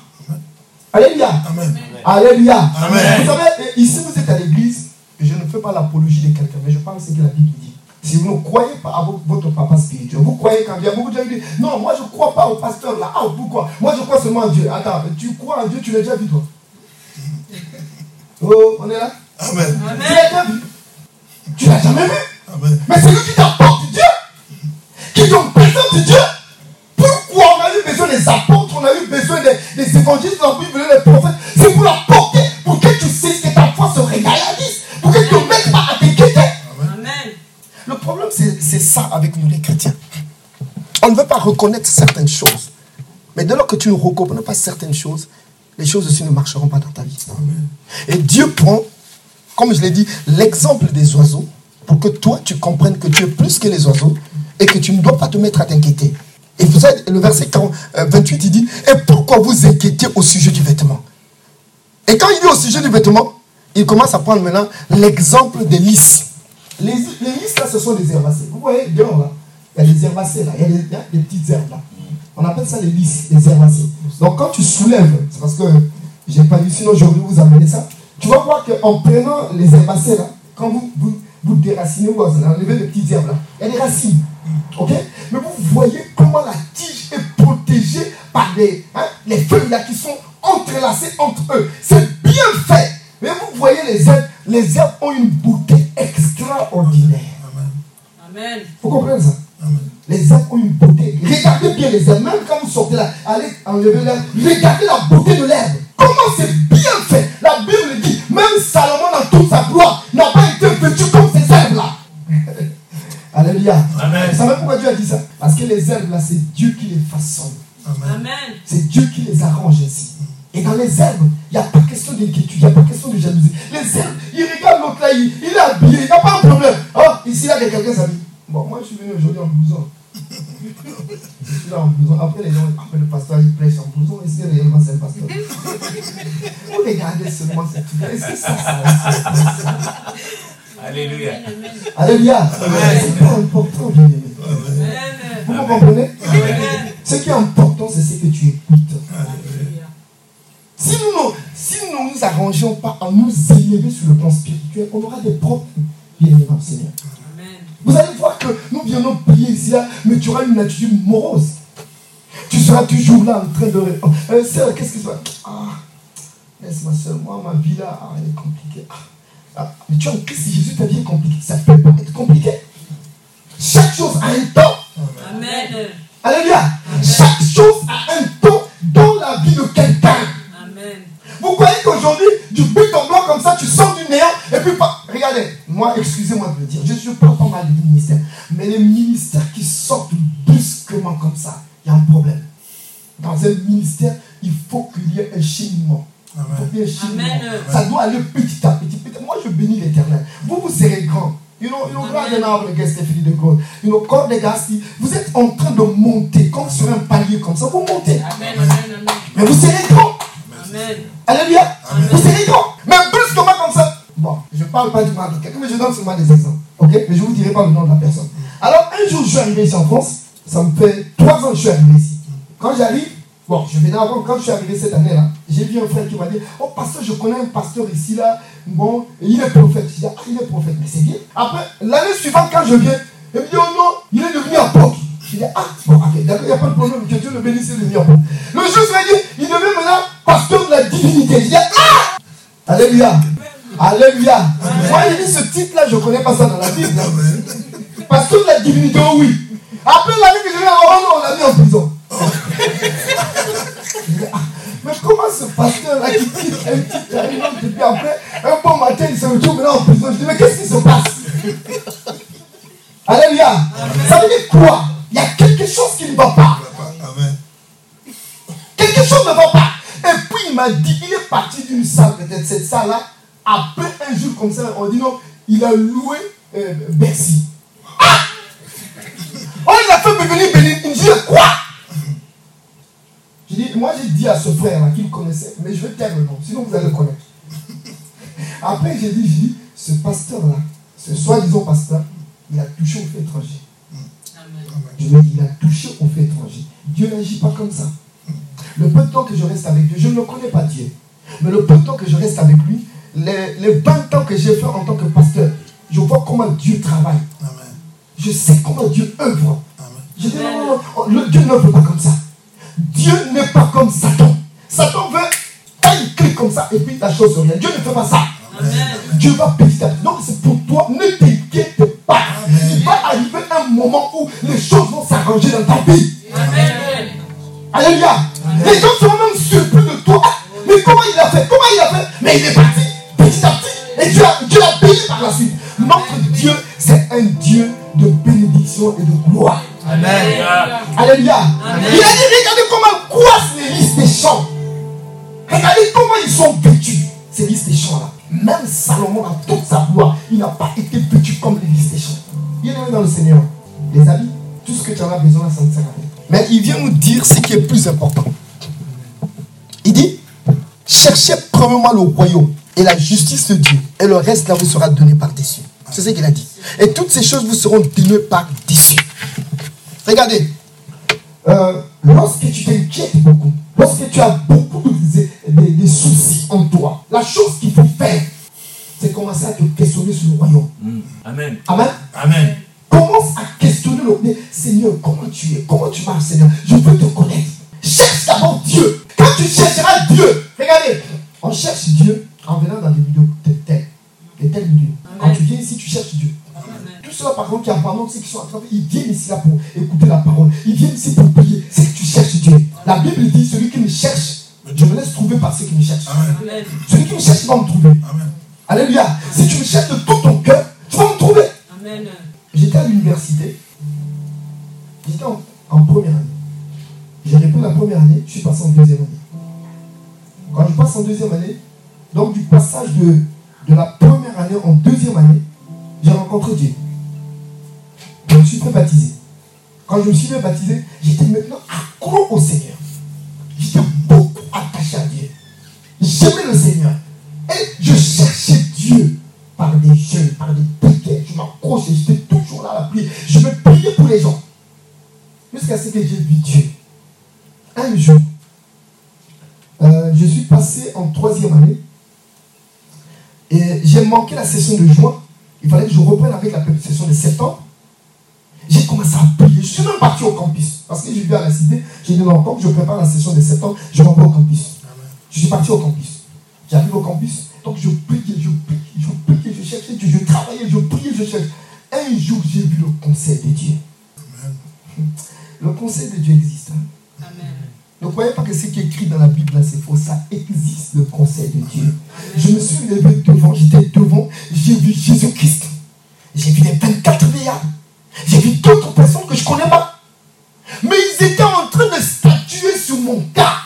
Alléluia. Amen. Alléluia. Amen. Vous savez, ici vous êtes à l'église, je ne fais pas l'apologie de quelqu'un, mais je parle de ce que la Bible dit. Si vous ne croyez pas à vo- votre papa spirituel, vous croyez y a beaucoup de gens disent Non, moi je ne crois pas au pasteur là. Ah, pourquoi? Moi je crois seulement en Dieu. Attends, tu crois en Dieu, tu l'as déjà vu toi? Oh, on est là? Amen. Tu l'as déjà vu? Tu l'as jamais vu? Amen. mais c'est lui qui t'apporte Dieu, qui te présente Dieu. Pourquoi on a eu besoin des apôtres, on a eu besoin des, des évangélistes, on a eu On ne veut pas reconnaître certaines choses. Mais dès lors que tu ne reconnais pas certaines choses, les choses aussi ne marcheront pas dans ta vie. Et Dieu prend, comme je l'ai dit, l'exemple des oiseaux pour que toi, tu comprennes que tu es plus que les oiseaux et que tu ne dois pas te mettre à t'inquiéter. Et vous savez, le verset 40, euh, 28, il dit, et pourquoi vous inquiétez au sujet du vêtement? Et quand il dit au sujet du vêtement, il commence à prendre maintenant l'exemple des lys. Les, les lys, là, ce sont des herbacées. Vous voyez, dehors, là, il y a des herbacées, là, il y a des, il y a des petites herbes, là. On appelle ça les lys, les herbacées. Donc quand tu soulèves, c'est parce que j'ai pas dit, sinon j'aurais vous amener ça. Tu vas voir qu'en prenant les herbacées, là, quand vous, vous, vous déracinez, vous enlevez les petites herbes, là, il y a des racines. Ok? Mais vous voyez comment la tige est protégée par des, hein, les feuilles là qui sont entrelacées entre eux. C'est bien fait. Mais vous voyez les herbes, les herbes ont une beauté extraordinaire. Amen. Vous comprenez ça? Les herbes ont une beauté. Regardez bien les herbes. Même quand vous sortez là, allez enlever l'herbe. Regardez la beauté de l'herbe. Comment c'est bien fait. La Bible dit, même Salomon dans toute sa gloire n'a pas été vêtu comme ces herbes-là. Alléluia. Amen. Vous savez pourquoi Dieu a dit ça? Parce que les herbes là, c'est Dieu qui les façonne. Amen. C'est Dieu qui les arrange ainsi. Et dans les herbes, il n'y a pas question d'inquiétude, il n'y a pas question de jalousie. Les herbes, il regarde l'autre là, il, il est habillé, il n'y a pas de problème. Oh, ici là, il y a quelqu'un s'habille. Bon, moi je suis venu aujourd'hui en blouson. Je suis là en blouson. Après, les gens, après le pasteur, il prêche en blouson. Est-ce que réellement c'est le pasteur Vous regardez seulement cette truc. Est-ce que ça, ça, ça, ça Alléluia. Alléluia. C'est pas important, bien aimé. Vous me comprenez? Ce qui est important, c'est ce que tu écoutes. Si nous ne si nous, nous arrangeons pas à nous élever sur le plan spirituel, on aura des problèmes, bien le Seigneur. Vous allez voir que nous viendrons prier ici, là, mais tu auras une attitude morose. Tu seras toujours là en train de. Euh, sœur, qu'est-ce se passe Ah, laisse ma soeur, moi, ma vie là, ah, elle est compliquée. Ah, ah, mais tu vois, qu'est-ce que Jésus t'a dit est compliqué Ça peut pas être compliqué. Chaque chose a un temps. Amen. Alléluia. Chaque chose a un temps dans la vie de quelqu'un. Vous croyez qu'aujourd'hui, du but en blanc comme ça, tu sors du néant et puis pas. Regardez, moi, excusez-moi de le dire, je ne parle pas mal du ministère, mais les ministères qui sortent brusquement comme ça, il y a un problème. Dans un ministère, il faut qu'il y ait un cheminement. Il faut qu'il y ait un cheminement. Amen. Ça doit aller petit à petit. petit. Moi, je bénis l'éternel. Vous, vous serez grand. You know, you know, now, de God. You know, corps des gars, vous êtes en train de monter, comme sur un palier comme ça, vous montez. Amen. Amen. Amen. Mais vous serez grand. Amen. Alléluia. Vous serez grand. Mais brusquement comme ça. Bon, je ne parle pas du mal de quelqu'un, mais je donne seulement des exemples. Ok? Mais je ne vous dirai pas le nom de la personne. Alors, un jour, je suis arrivé ici en France. Ça me fait trois ans que je suis arrivé ici. Quand j'arrive, bon, je venais avant, quand je suis arrivé cette année-là, j'ai vu un frère qui m'a dit Oh, pasteur, je connais un pasteur ici, là. Bon, il est prophète. Je dis Ah, il est prophète, mais c'est bien. Après, l'année suivante, quand je viens, il me dit Oh non, il est devenu apôtre. Je dis Ah, bon, ok, d'accord, il n'y a pas de problème, que Dieu le bénisse, il est devenu apôtre. Le jour, je me dit Il devient maintenant Alléluia. Alléluia. Moi, il dit ce titre-là, je ne connais pas ça dans la Bible. hein. Parce que la divinité, oh oui. Après l'année que je viens avoir, on l'a mis en prison. Mais comment ce pasteur-là qui quitte un titre, un autre, et puis après, un bon matin, il se retrouve maintenant en prison. Je dis, mais qu'est-ce qui se passe? Alléluia. Ça veut dire quoi? Il y a quelque chose qui ne va pas. Amen. Quelque chose ne va pas. Et puis il m'a dit, il parti d'une salle, peut-être cette salle-là. Après un jour comme ça, on dit non, il a loué euh, Bercy. Ah Oh, il a fait venir Bénin. Il me dit quoi? J'ai dit, moi j'ai dit à ce frère-là qu'il connaissait, mais je vais taire le nom, sinon vous allez le connaître. Après j'ai dit, j'ai dit, ce pasteur-là, ce soi-disant pasteur, il a touché au fait étranger. Je lui ai dit, il a touché au fait étranger. Dieu n'agit pas comme ça. Le peu de temps que je reste avec Dieu, je ne connais pas Dieu. Mais le peu de temps que je reste avec lui, les, les 20 ans que j'ai fait en tant que pasteur, je vois comment Dieu travaille. Amen. Je sais comment Dieu œuvre. Amen. Je dis, non, non, non, oh, le Dieu n'œuvre pas comme ça. Dieu n'est pas comme Satan. Satan veut, quand il clique comme ça, et puis la chose revient. Dieu ne fait pas ça. Amen. Dieu va petit. Donc c'est pour toi, ne t'inquiète pas. Il va arriver un moment où les choses vont s'arranger dans ta vie. Amen. Alléluia. Les gens seront même surpris de toi. Comment il a fait? Comment il a fait? Mais il est parti petit à petit. Et Dieu a, Dieu l'a béni par la suite. Notre Dieu, c'est un Dieu de bénédiction et de gloire. Alléluia. Alléluia. Il a dit, regardez comment coiffent les listes des champs. Regardez comment ils sont vêtus, ces listes des champs là. Même Salomon, dans toute sa gloire, il n'a pas été vêtu comme les listes des champs. Il est dans le Seigneur. Les amis, tout ce que tu en as besoin, ça ne sert à rien. Mais il vient nous dire ce qui est plus important. Cherchez premièrement le royaume et la justice de Dieu, et le reste là vous sera donné par-dessus. C'est ce qu'il a dit. Et toutes ces choses vous seront données par-dessus. Regardez, euh, lorsque tu t'inquiètes beaucoup, lorsque tu as beaucoup de, de- de soucis en toi, la chose qu'il faut faire, c'est commencer à te questionner sur le royaume. Mm. Amen. Amen. Amen. Commence à questionner le Seigneur, comment tu es? Comment tu marches, Seigneur? Je veux te connaître. Cherche d'abord Dieu. Quand tu chercheras Dieu, regardez, on cherche Dieu en venant dans des milieux de tels, de tels milieux. Quand tu viens ici, tu cherches Dieu. Tous ceux-là, par contre, qui apprennent, ceux qui sont à travers, ils viennent ici là pour écouter la parole. Ils viennent ici pour prier. C'est que tu cherches Dieu. La Bible dit celui qui me cherche, je me laisse trouver par ceux qui me cherchent. Amen. Celui qui me cherche va me trouver. Amen. Alléluia. Si tu me cherches de tout ton cœur, tu vas me trouver. Amen. J'étais à l'université. J'étais en, en première année. J'ai répondu la première année, je suis passé en deuxième année. Quand je passe en deuxième année, donc du passage de, de la première année en deuxième année, j'ai rencontré Dieu. Je me suis fait baptiser. Quand je me suis fait baptiser, j'étais maintenant accro au Seigneur. J'étais beaucoup attaché à Dieu. J'aimais le Seigneur. Et je cherchais Dieu par des jeûnes, par des prières. Je m'accrochais, j'étais toujours là à la prière. Je me priais pour les gens. Jusqu'à ce que j'ai vu Dieu. Un jour, euh, je suis passé en troisième année. Et j'ai manqué la session de juin. Il fallait que je reprenne avec la session de septembre. J'ai commencé à prier. Je suis même parti au campus. Parce que j'ai vu à la cité, j'ai dit non, quand je prépare la session de septembre, je m'en vais au campus. Je suis parti au campus. J'arrive au campus, donc je priais, je priais, je priais, je cherchais Dieu, je travaillais, je priais, je cherchais. Un jour, j'ai vu le conseil de Dieu. Le conseil de Dieu existe. hein. Amen. Ne croyez pas que ce qui est écrit dans la Bible, là, c'est faux. Ça existe, le conseil de Dieu. Je me suis levé devant, j'étais devant, j'ai vu Jésus-Christ. J'ai vu les 24 vieillards. J'ai vu d'autres personnes que je ne connais pas. Mais ils étaient en train de statuer sur mon cas.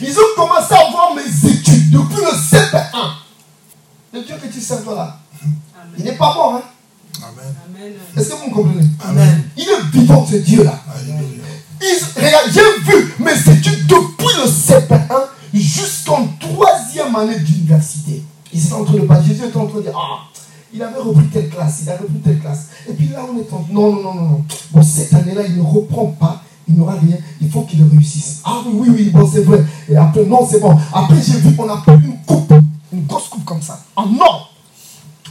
Ils ont commencé à voir mes études depuis le CP1. Le Dieu que tu sers toi là, il n'est pas mort. Hein? Amen. Est-ce que vous me comprenez? Amen. Il est vivant ce Dieu là. Alléluia. Ils- j'ai vu mes études depuis le CP1 jusqu'en troisième année d'université. Ils étaient en train de. Jésus était en train de dire Ah, il avait repris telle classe, il a repris telle classe. Et puis là, on est en. Non, non, non, non, non. Bon, cette année-là, il ne reprend pas. Il n'aura rien. Il faut qu'il réussisse. Ah oui, oui, oui, bon, c'est vrai. Et après, non, c'est bon. Après, j'ai vu qu'on a pris une coupe, une grosse coupe comme ça, en or.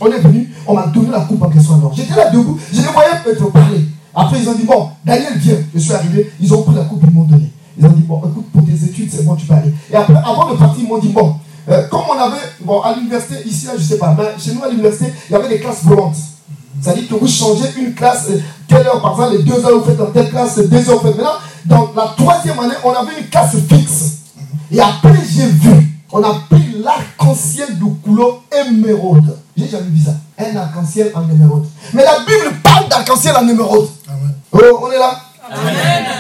On est venu, on m'a donné la coupe en question alors. J'étais là debout, je les voyais peut-être parler. Après, ils ont dit, bon, Daniel, viens. Je suis arrivé, ils ont pris la coupe, ils m'ont donné. Ils ont dit, bon, écoute, pour tes études, c'est bon, tu peux aller. Et après, avant de partir, ils m'ont dit, bon, euh, comme on avait, bon, à l'université, ici, là, je sais pas, mais chez nous, à l'université, il y avait des classes volantes. C'est-à-dire que vous changez une classe, euh, telle heure, par exemple, les deux heures, vous faites dans telle classe, deux heures, vous faites. Maintenant, dans la troisième année, on avait une classe fixe. Et après, j'ai vu, on a pris l'arc-en-ciel de couleur émeraude. J'ai jamais vu ça. Un arc-en-ciel en émeraude. Mais la Bible parle d'arc-en-ciel en émeraude. Amen. Oh, on est là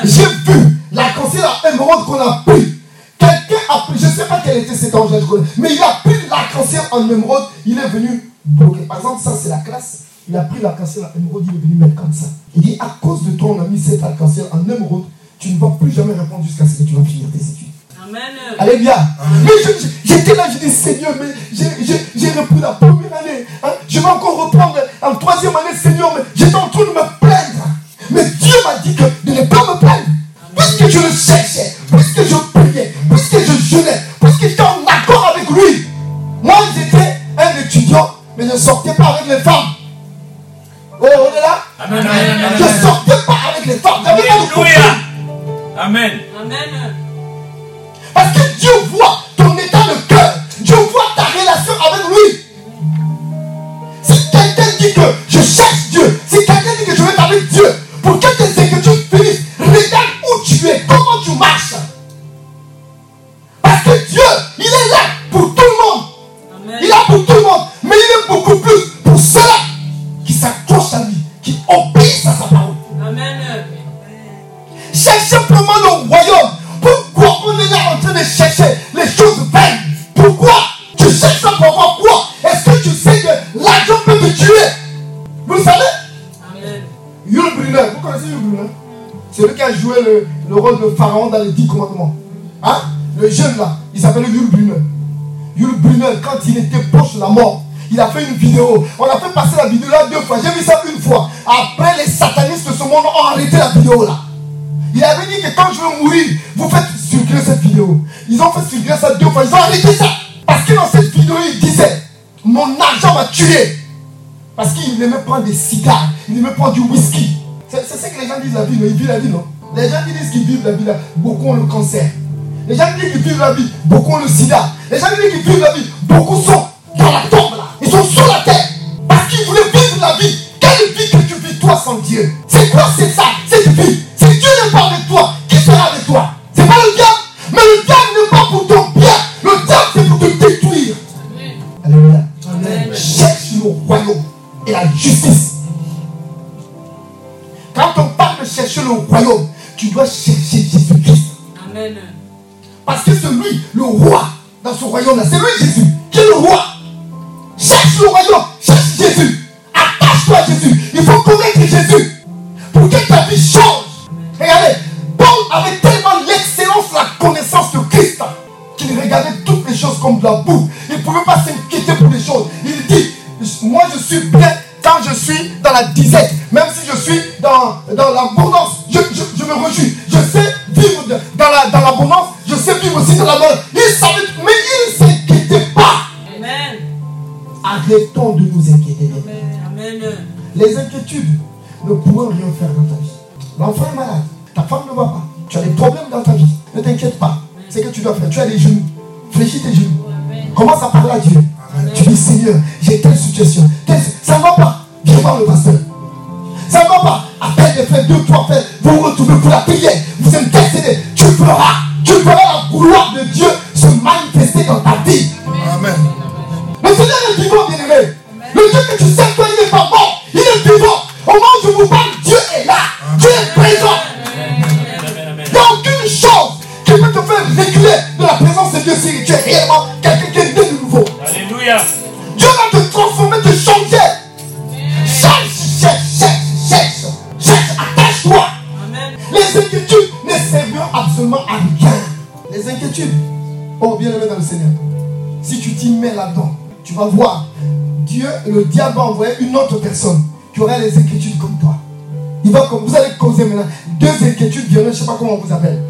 J'ai vu l'arc-en-ciel en émeraude qu'on a pris. Quelqu'un a pris, je ne sais pas quel était cet ange, je connais, mais il a pris l'arc-en-ciel en émeraude, il est venu bloquer. Par exemple, ça c'est la classe. Il a pris l'arc-en-ciel en émeraude, il est venu mettre comme ça. Il dit, à cause de toi, on a mis cet arc-en-ciel en émeraude, tu ne vas plus jamais répondre jusqu'à ce que tu vas finir tes études. Amen. Alléluia. Mais j'étais là, je dis Seigneur, mais j'ai- j'ai j'ai repris la première année. hein. Je vais encore reprendre en troisième année, Seigneur, mais j'étais en train de me plaindre. Mais Dieu m'a dit que de ne pas me plaindre. Puisque je le cherchais, puisque je priais, puisque je jeûnais, puisque j'étais en accord avec lui. Moi, j'étais un étudiant, mais je ne sortais pas avec les femmes. Oh, on est là? Amen. Amen. Je ne sortais pas avec les femmes. Amen. Amen. Parce que Dieu voit ton état de cœur. Dieu voit ta relation avec lui. Si quelqu'un dit que je cherche Dieu, si quelqu'un dit que je vais être avec Dieu, pour que le, le rôle de Pharaon dans les dix commandements. Hein? Le jeune là, il s'appelle Yul Brunner. Yul Brunner, quand il était proche de la mort, il a fait une vidéo. On a fait passer la vidéo là deux fois. J'ai vu ça une fois. Après, les satanistes de ce monde ont arrêté la vidéo là. Il avait dit que quand je vais mourir, vous faites circuler cette vidéo. Ils ont fait circuler ça deux fois. Ils ont arrêté ça. Parce que dans cette vidéo, il disait Mon argent m'a tué. Parce qu'il aimait prendre des cigares. Il aimait prendre du whisky. C'est ça que les gens disent la vie, non Ils vivent la vie, non? Les gens qui disent qu'ils vivent la vie, là, beaucoup ont le cancer. Les gens qui disent qu'ils vivent la vie, beaucoup ont le sida. Les gens qui disent qu'ils vivent la vie, beaucoup sont dans la tombe là. Ils sont sous la terre. Parce qu'ils voulaient vivre la vie. Quelle vie que tu vis toi sans Dieu? C'est quoi c'est ça Cette vie? Si Dieu n'est pas avec toi, qui sera avec toi? C'est pas le diable. Mais le diable n'est pas pour ton bien. Le diable c'est pour te détruire. Alléluia. Cherche le royaume et la justice. Quand on parle de chercher le royaume, tu dois chercher Jésus-Christ. Amen. Parce que c'est lui, le roi, dans ce royaume-là. C'est lui Jésus, qui est le roi. Cherche le royaume, cherche Jésus. Attache-toi à Jésus. Il faut connaître Jésus pour que ta vie change. Regardez, Paul avait tellement l'excellence, la connaissance de Christ qu'il regardait toutes les choses comme de la boue. Il ne pouvait pas s'inquiéter pour les choses. Il dit, moi je suis bien quand je suis dans la disette. Même si je suis dans, dans l'abondance, me réjouis. Je sais vivre de- dans la- dans l'abondance, je sais vivre aussi dans la mort. Il savait, mais il ne s'inquiétait pas. Amen. Arrêtons de nous inquiéter. Amen. Les inquiétudes ne pourront rien faire dans ta vie. L'enfant est malade, ta femme ne va pas, tu as des problèmes dans ta vie. Ne t'inquiète pas. C'est que tu dois faire. Tu as des genoux. Fléchis tes genoux. Commence à parler à Dieu. Tu dis Seigneur, j'ai telle situation. telle- Ça ne va pas. Viens voir le pasteur. Ça ne va pas. Appelle des frères, deux, trois frères. Vous vous retrouvez pour la prière. Vous intercédez. Tu feras. Tu feras la gloire de Dieu se manifester dans ta vie. Amen. Le Seigneur est vivant, bien-aimé. Le Dieu que tu sais, toi, il n'est pas mort. Il est vivant. Au moment où je vous parle, Dieu est là. Dieu est présent. Il n'y a aucune chose qui peut te faire reculer de la présence de Dieu si tu vas voir, Dieu, le diable va envoyer une autre personne qui aura les inquiétudes comme toi. Il va, comme- vous allez causer maintenant deux inquiétudes violentes, je ne sais pas comment on vous appelle.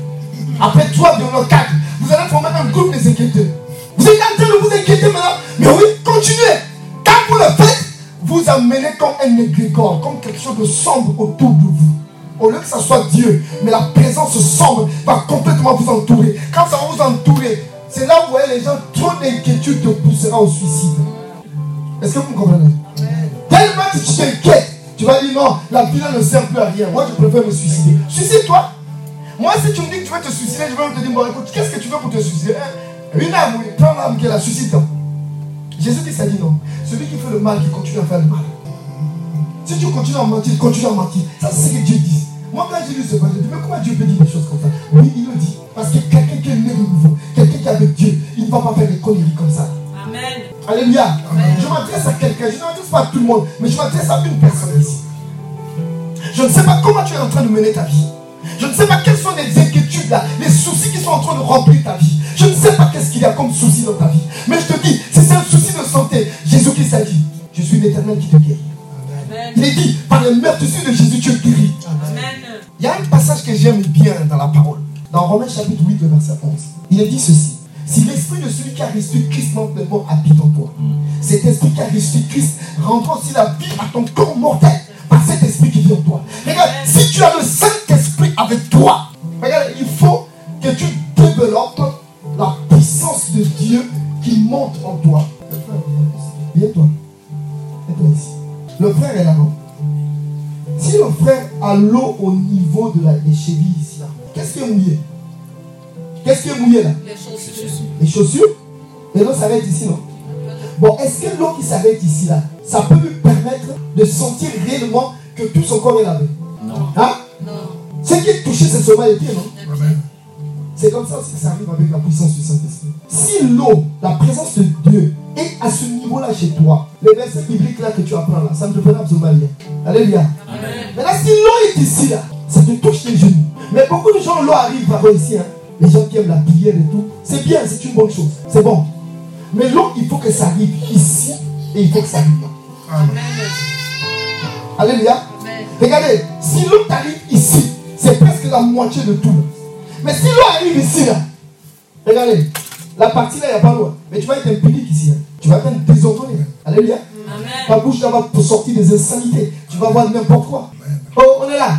Après trois violents, quatre, vous allez former un groupe des inquiétudes. Vous êtes en train de vous inquiéter maintenant, mais oui, continuez. Quand vous le faites, vous amenez comme un égrégore, comme quelque chose de sombre autour de vous. Au lieu que ça soit Dieu, mais la présence sombre va complètement vous entourer. Quand ça va vous entourer, c'est là où vous voyez les gens, trop d'inquiétude te poussera au suicide. Est-ce que vous me comprenez? Tellement que tu t'inquiètes, tu vas dire non, la vie ne sert plus à rien. Moi, je préfère me suicider. Suicide-toi. Moi, si tu me dis que tu veux te suicider, je vais te dire, bon, écoute, qu'est-ce que tu veux pour te suicider hein? Une âme, oui, prends l'âme qui est la suicide. Jésus Christ a dit non. Celui qui fait le mal, qui continue à faire le mal. Si tu continues à mentir, continue à mentir. Ça, c'est ce que Dieu dit. Moi, quand j'ai lu ce passage, je dis, mais comment Dieu peut dire des choses comme ça Oui, il le dit. Parce que quelqu'un qui est né de nouveau, quelqu'un qui est avec Dieu, il ne va pas faire des conneries comme ça. Amen. Alléluia. Je m'adresse à quelqu'un, je ne m'adresse pas à tout le monde, mais je m'adresse à une personne ici. Je ne sais pas comment tu es en train de mener ta vie. Je ne sais pas quelles sont les inquiétudes là, les soucis qui sont en train de remplir ta vie. Je ne sais pas qu'est-ce qu'il y a comme souci dans ta vie. Mais je te dis, si c'est un souci de santé, Jésus-Christ a dit, je suis l'éternel qui te guérit. Il est dit, par les meurtrissures de Jésus, tu es guéri. Amen. Il y a un passage que j'aime bien dans la parole. Dans Romains chapitre 8, le verset 11. Il est dit ceci. Si l'esprit de celui qui a reçu Christ mortellement habite en toi, cet esprit qui a reçu Christ rendra aussi la vie à ton corps mortel par cet esprit qui vit en toi. Regarde, si tu as le Saint-Esprit avec toi, l'eau au niveau de la, des chevilles ici, là, qu'est-ce qui est mouillé? Qu'est-ce qui est mouillé là? Les chaussures. Les chaussures? Et l'eau s'arrête ici, non? Bon, est-ce que l'eau qui s'arrête ici, là, ça peut lui permettre de sentir réellement que tout son corps est lavé Non. Hein? Non. Ce qui est touché, c'est seulement les pieds, non? Amen. C'est comme ça aussi que ça arrive avec la puissance du Saint-Esprit. Si l'eau, la présence de, mieux. Et à ce niveau-là chez toi, les versets bibliques là que tu apprends là, ça ne te fera absolument rien. Alléluia. Maintenant, si l'eau est ici là, ça te touche les genoux. Mais beaucoup de gens, l'eau arrive par ici. hein. Les gens qui aiment la prière et tout, c'est bien, c'est une bonne chose. C'est bon. Mais l'eau, il faut que ça arrive ici et il faut que ça arrive là. Alléluia. Regardez, si l'eau arrive ici, c'est presque la moitié de tout. Mais si l'eau arrive ici, là, regardez, la partie là, il n'y a pas l'eau. Mais tu vas être impunique ici. hein. Tu vas être désordonné. Alléluia. Ta bouche là va sortir des insanités. Tu vas voir n'importe quoi. Oh, on est là.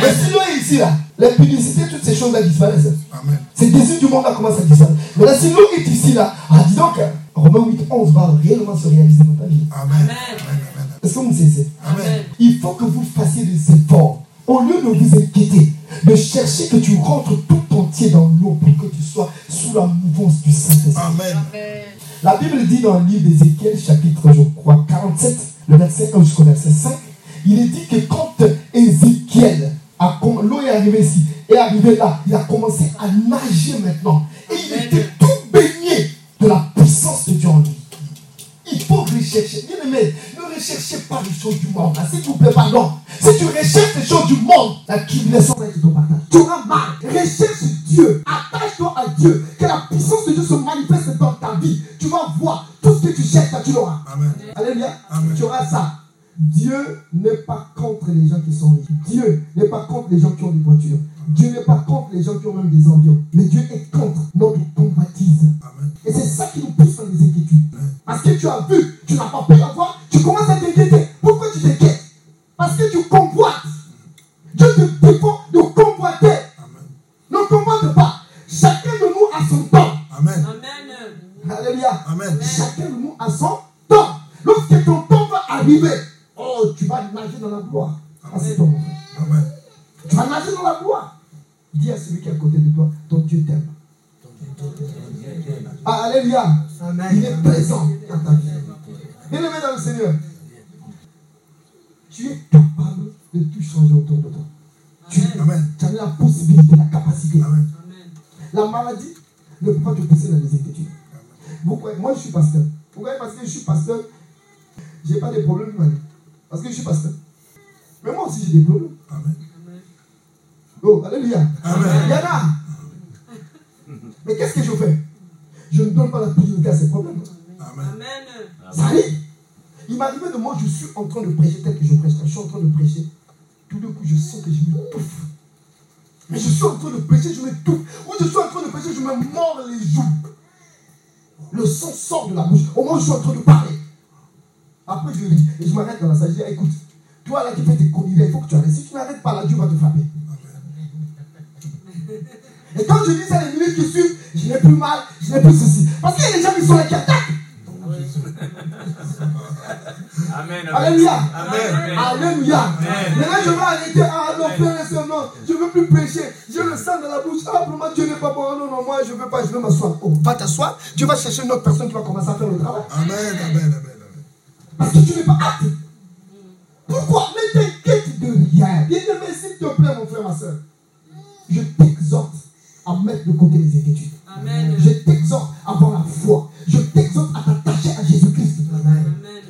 Mais si l'eau est ici, là, l'impudicité, toutes ces choses-là disparaissent. Amen. Ces désirs du monde là commencent à disparaître. Mais là, si l'eau est ici, là, ah, dis donc, Romains 8, 11 va réellement se réaliser dans ta vie. Amen. Amen. Amen. Est-ce que vous me saisissez? Amen. Il faut que vous fassiez des efforts. Au lieu de vous inquiéter, de chercher que tu rentres tout entier dans l'eau pour que tu sois sous la mouvance du Saint-Esprit. Amen. La Bible dit dans le livre d'Ézéchiel, chapitre, je crois, 47, le verset 1 jusqu'au verset 5, il est dit que quand Ézéchiel, a l'eau est arrivée ici, est arrivé là, il a commencé à nager maintenant. Et il était tout baigné de la puissance de Dieu en lui. Il faut rechercher. Bien aimé, ne recherchez pas les choses du monde. S'il vous plaît, pardon. Si tu recherches les choses du monde, la tribulation va être ton partage. Tu auras mal. Recherche Dieu. Attache-toi à Dieu. Que la puissance de Dieu se manifeste dans ta vie. Tu vas voir tout ce que tu cherches, là, tu l'auras. Amen. Alléluia. Amen. Tu auras ça. Dieu n'est pas contre les gens qui sont riches. Dieu n'est pas contre les gens qui ont des voitures. Dieu n'est pas contre les gens qui ont même des ambitions. Mais Dieu est contre notre convoitise. Et c'est ça qui nous pousse dans les inquiétudes. Parce que tu as vu, tu n'as pas pu avoir, tu convoites. Dieu te défend de convoiter. Amen. Ne convoite pas. Chacun de nous a son temps. Amen. Alléluia. Amen. Chacun de nous a son temps. Lorsque ton temps va arriver, oh, tu vas nager dans la gloire. Ton. Amen. Tu vas nager dans la gloire. Dis à celui qui est à côté de toi, ton Dieu t'aime. Ah, alléluia. Il est présent dans ta vie. Bien-aimé dans le Seigneur, tu es capable de tout changer autour de toi. Tu, Amen. tu as la possibilité, la capacité. Amen. La maladie ne peut pas te pousser dans les inquiétudes. Pourquoi? Moi, je suis pasteur. Pourquoi? Parce que je suis pasteur. Je n'ai pas de problèmes humains. Parce que je suis pasteur. Mais moi aussi, j'ai des problèmes. Amen. Oh, alléluia. Amen. Il y en a. Mais qu'est-ce que je fais? Je ne donne pas la priorité à ces problèmes. Amen. Ça arrive. Il m'arrivait de moi, je suis en train de prêcher tel que je prêche. Je suis en train de prêcher, tout d'un coup, je sens que je m'étouffe. Mais je suis en train de prêcher, je m'étouffe. Ou je suis en train de prêcher, je me mords les joues. Le sang sort de la bouche. Au où je suis en train de parler. Après, je ris et je m'arrête dans la salle. Je dis, écoute, toi là qui fais tes conneries, il faut que tu arrêtes. Si tu n'arrêtes pas là, Dieu va te frapper. Et quand je dis ça, les minutes qui suivent, je n'ai plus mal, je n'ai plus ceci. Parce qu'il y a des gens qui sont là qui attaquent. Amen. Alléluia. Amen. Alléluia. Maintenant, je vais arrêter. Ah non, frère et soeur, non. Je ne veux plus prêcher. J'ai le sang dans la bouche. Ah, pour moi, Dieu n'est pas bon. Non, non, moi, je ne veux pas. Je veux m'asseoir. Oh, va t'asseoir. Dieu va chercher une autre personne qui va commencer à faire le travail. Amen. Amen. Amen. Amen. Parce que tu n'es pas apte. Pourquoi? Ne t'inquiète de rien. Bien aimé, s'il te plaît, mon frère, ma soeur. Je t'exhorte à mettre de côté les inquiétudes. Je t'exhorte à avoir la foi. Je t'exhorte à t'attacher à Jésus-Christ.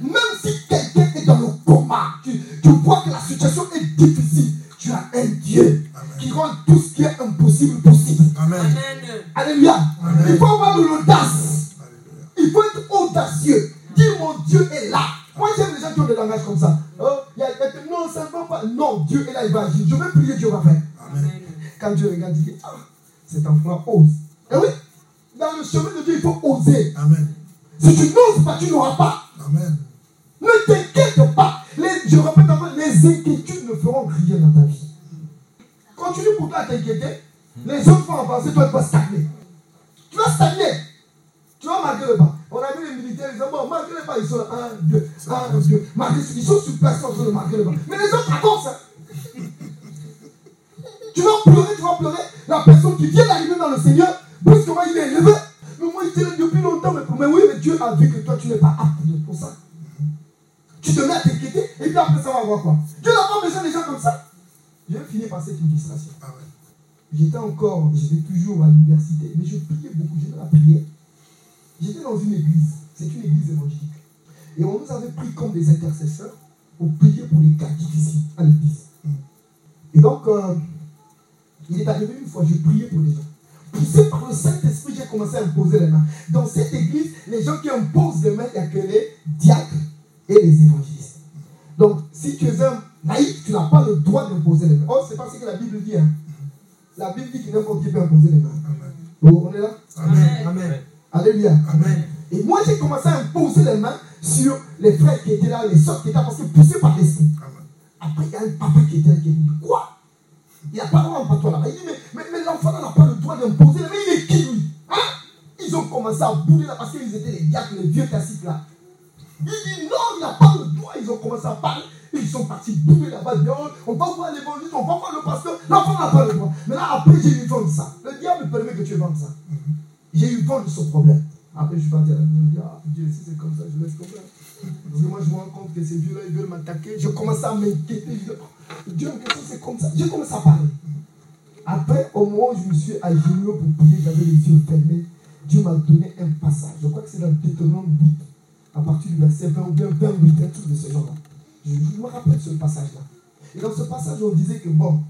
Même si quelqu'un est dans le coma, tu, tu vois que la situation est difficile, tu as un Dieu qui rend tout ce qui est impossible possible. Amen. Alléluia. Amen. Il faut avoir de l'audace. Il faut être audacieux. Dis mon Dieu est là. Moi j'aime les gens qui ont des langages comme ça. Oh, il y a- il y a- non, ça ne va pas. Non, Dieu est là, il va agir. Je vais prier, Dieu va faire. Amen. Quand Dieu regarde, il dit Ah, cet enfant ose. Eh oui, dans le chemin de Dieu, il faut oser. Amen. Si tu n'oses pas, tu n'auras pas. Amen. Ne t'inquiète pas. Les- je répète encore, les inquiétudes ne feront rien dans ta vie. Continue pour toi à t'inquiéter. Les autres vont avancer, toi tu vas stagner. Tu vas stagner. Tu vas marquer le pas. On a vu les militaires, ils disent bon, marquez le pas, ils sont là. Un, deux, un, deux. Marquez, ils sont sur place en train de marquer le pas. Mais les autres avancent. Tu vas pleurer, tu vas pleurer. La personne qui vient d'arriver dans le Seigneur, brusquement il est élevé. Mais moi, il était là depuis longtemps. Mais, mais oui, mais Dieu a vu que toi, tu n'es pas apte pour ça. Tu te mets à t'inquiéter et puis après ça va voir quoi? Dieu n'a pas besoin des gens comme ça. Je vais finir par cette illustration. Amen. J'étais encore, j'étais toujours à l'université, mais je priais beaucoup, j'aimais la prière. J'étais dans une église. C'est une église évangélique. Et on nous avait pris comme des intercesseurs pour prier pour les cas difficiles à l'église. Et donc, euh, il est arrivé une fois, j'ai prié pour les gens. Poussé par le Saint-Esprit, j'ai commencé à imposer les mains. Dans cette église, les gens qui imposent les mains, il n'y a que les diacres et les évangélistes. Donc, si tu es un naïf, tu n'as pas le droit d'imposer les mains. Oh, c'est pas ce que la Bible dit. hein. La Bible dit qu'il n'importe qui peut imposer les mains. Oh, on est là? Amen. Amen. Alléluia. Amen. Et moi, j'ai commencé à imposer les mains sur les frères qui étaient là, les soeurs qui étaient là, parce que poussé par l'esprit. Amen. Après, il y a un papa qui était là qui a dit Quoi? Il n'y a pas de droit toi là-bas. Il dit Mais, mais, mais l'enfant n'a pas le droit d'imposer. Mais il est qui lui? Hein? Ils ont commencé à bouler là parce qu'ils étaient les diacres, les vieux classiques là. Il dit Non, il n'a pas le droit. Ils ont commencé à parler. Ils sont partis bouler là-bas. On va voir l'évangile, on va voir le pasteur. L'enfant n'a pas le droit. Mais là, après, j'ai eu vendre ça. Le diable permet que tu vendes ça. J'ai eu vent de son problème. Après, je suis parti à la maison, ah, Dieu, si c'est comme ça, je laisse tomber. Parce que moi, je me rends compte que ces vieux-là, ils veulent m'attaquer. Je commence à m'inquiéter. Je dis, oh, Dieu, c'est comme ça J'ai commencé à parler. Après, au moment où je me suis agenouillé pour prier, j'avais les yeux fermés. Dieu m'a donné un passage. Je crois que c'est dans Deutéronome 8, à partir du verset 20 ou bien 28, un truc de ce genre-là. Je, je me rappelle ce passage-là. Et dans ce passage, on disait que bon,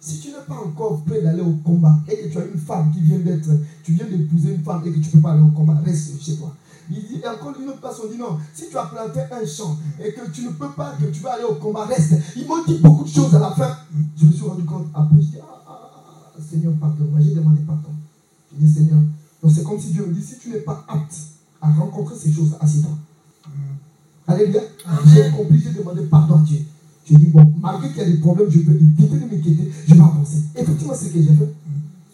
si tu n'es pas encore prêt d'aller au combat et que tu as une femme qui vient d'être, tu viens d'épouser une femme et que tu ne peux pas aller au combat, reste chez toi. Il dit, encore une autre personne dit non, si tu as planté un champ et que tu ne peux pas, que tu vas aller au combat, reste. Ils m'ont dit beaucoup de choses à la fin. Je me suis rendu compte, après je dis, ah, ah, ah, Seigneur, pardon-moi, j'ai demandé pardon. Je dis, Seigneur, donc c'est comme si Dieu me dit, si tu n'es pas apte à rencontrer ces choses, assieds-toi. Alléluia. J'ai compris, j'ai demandé pardon à Dieu. J'ai dit, bon, malgré qu'il y a des problèmes, je peux éviter de m'inquiéter, je vais avancer. Effectivement, c'est ce que j'ai fait.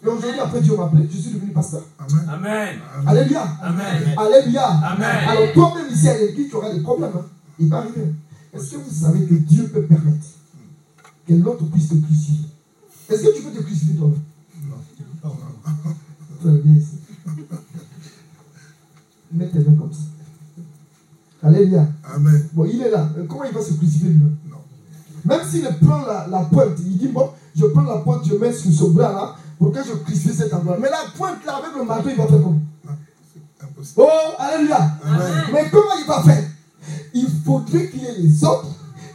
Et aujourd'hui, après Dieu m'a appelé, je suis devenu pasteur. Amen. Amen. Alléluia. Amen. Allélua. Amen. Alors, toi-même ici à l'église, tu auras des problèmes. hein. Il va arriver. Est-ce que vous savez que Dieu peut permettre que l'autre puisse te crucifier? Est-ce que tu peux te crucifier toi-même Toi, viens ici. Mets tes mains comme ça. Alléluia. Amen. Bon, il est là. Euh, Comment il va se crucifier lui-même? Non. Même s'il prend la, la pointe, il dit Bon, je prends la pointe, je mets sur ce bras là pour que je crucifie cet endroit? Mais la pointe là, avec le marteau, il va faire comment impossible. Oh, Alléluia. Amen. Mais comment il va faire? Il faudrait qu'il y ait les autres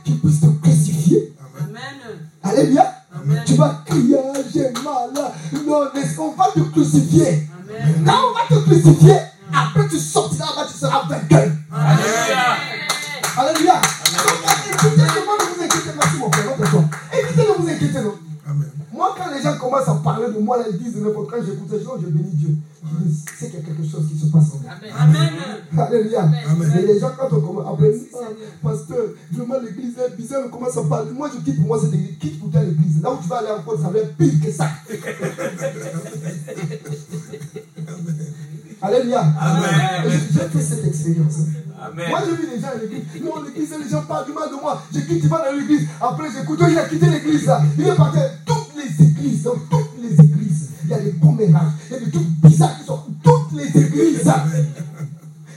qui puissent te crucifier. Amen. Amen. Alléluia. Amen. Tu vas crier, j'ai mal. Non, mais on va te crucifier? Amen. Quand on va te crucifier, après tu sortiras là-bas, tu seras vainqueur. Alléluia. Les gens commencent à parler de moi, là, ils disent n'importe quand j'écoute ces gens, je bénis Dieu. Je dis, c'est qu'il y a quelque chose qui se passe en moi. Amen. Alléluia. Amen. Et les gens, quand on commence, après, ah, pasteur, vraiment l'église est bizarre, on commence à parler. Moi, je quitte pour moi cette église. Quitte pour toi l'église. Là où tu vas aller encore, ça va être pire que ça. Alléluia. J'ai fait cette expérience. Amen. Moi, j'ai vu des gens à l'église. Non, l'église, les gens parlent du mal de moi. Je quitte, va dans l'église. Après, j'écoute, il a quitté l'église là. Il est parti. Les églises, dans toutes les églises, il y a des commérages. Il y a des trucs bizarres qui sont dans toutes les églises.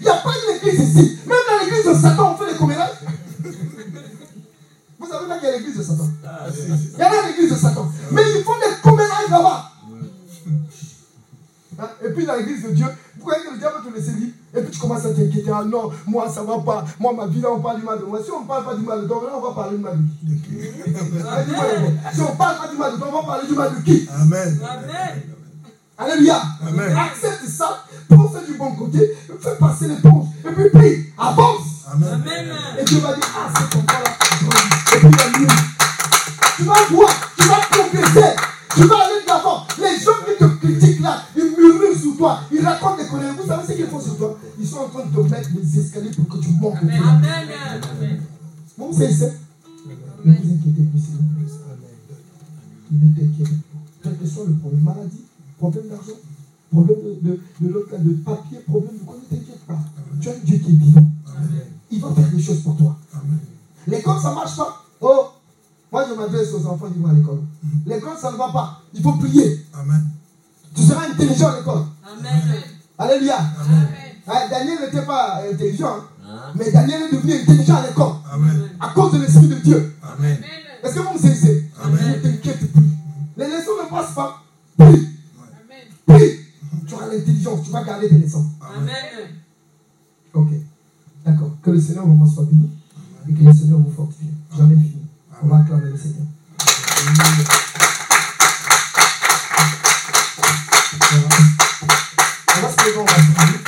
Il n'y a pas une église ici. Même dans l'église de Satan, on fait des commérages. Vous savez pas qu'il y a l'église de Satan. Il y a l'église de Satan. Mais ils font des commérages là-bas. Hein? Et puis dans l'église de Dieu, vous croyez que le diable va te laisser libre Et puis tu commences à t'inquiéter. Ah non, moi ça va pas. Moi ma vie là, on parle du mal de moi. Si on ne parle pas du mal de toi, là, on va parler du mal de qui Si on parle pas du mal de toi, on va parler du mal de qui Amen. Amen. Alléluia. Amen. Accepte ça, pense du bon côté, fais passer l'éponge. Et puis prie, avance. Amen. Amen. Et Dieu va dire, ah, cet enfant-là, et puis il va mieux. Tu vas voir, tu vas progresser, tu vas aller de l'avant. Les gens qui te critiquent là, ils murmurent sur toi, ils racontent des conneries. Vous savez ce qu'ils font sur toi? Ils sont en train de te mettre des escaliers pour que tu montes. au fond. Amen. Vous savez ça Ne t'inquiète pas. Quel que soit le problème, maladie, problème d'argent, problème de, de, de l'autre, là, de papier, problème de quoi, ne t'inquiète pas. Tu as un Dieu qui est vivant. Il va faire des choses pour toi. Amen. L'école, ça ne marche pas. Oh, moi je m'adresse aux enfants qui vont à l'école. L'école, ça ne va pas. Il faut prier. Amen. Tu seras intelligent à l'école. Amen. Alléluia. Amen. Ah, Daniel n'était pas intelligent, hein? mais Daniel est devenu intelligent à l'école Amen. à cause de l'Esprit de Dieu. Amen. Est-ce que vous me saisissez? Prie. Prie. Tu auras l'intelligence, tu vas garder tes leçons. Amen. Ok. D'accord. Que le Seigneur vraiment soit béni et que le Seigneur vous fortifie. J'en ai fini. On va acclamer le Seigneur. On va se lever, on va prier.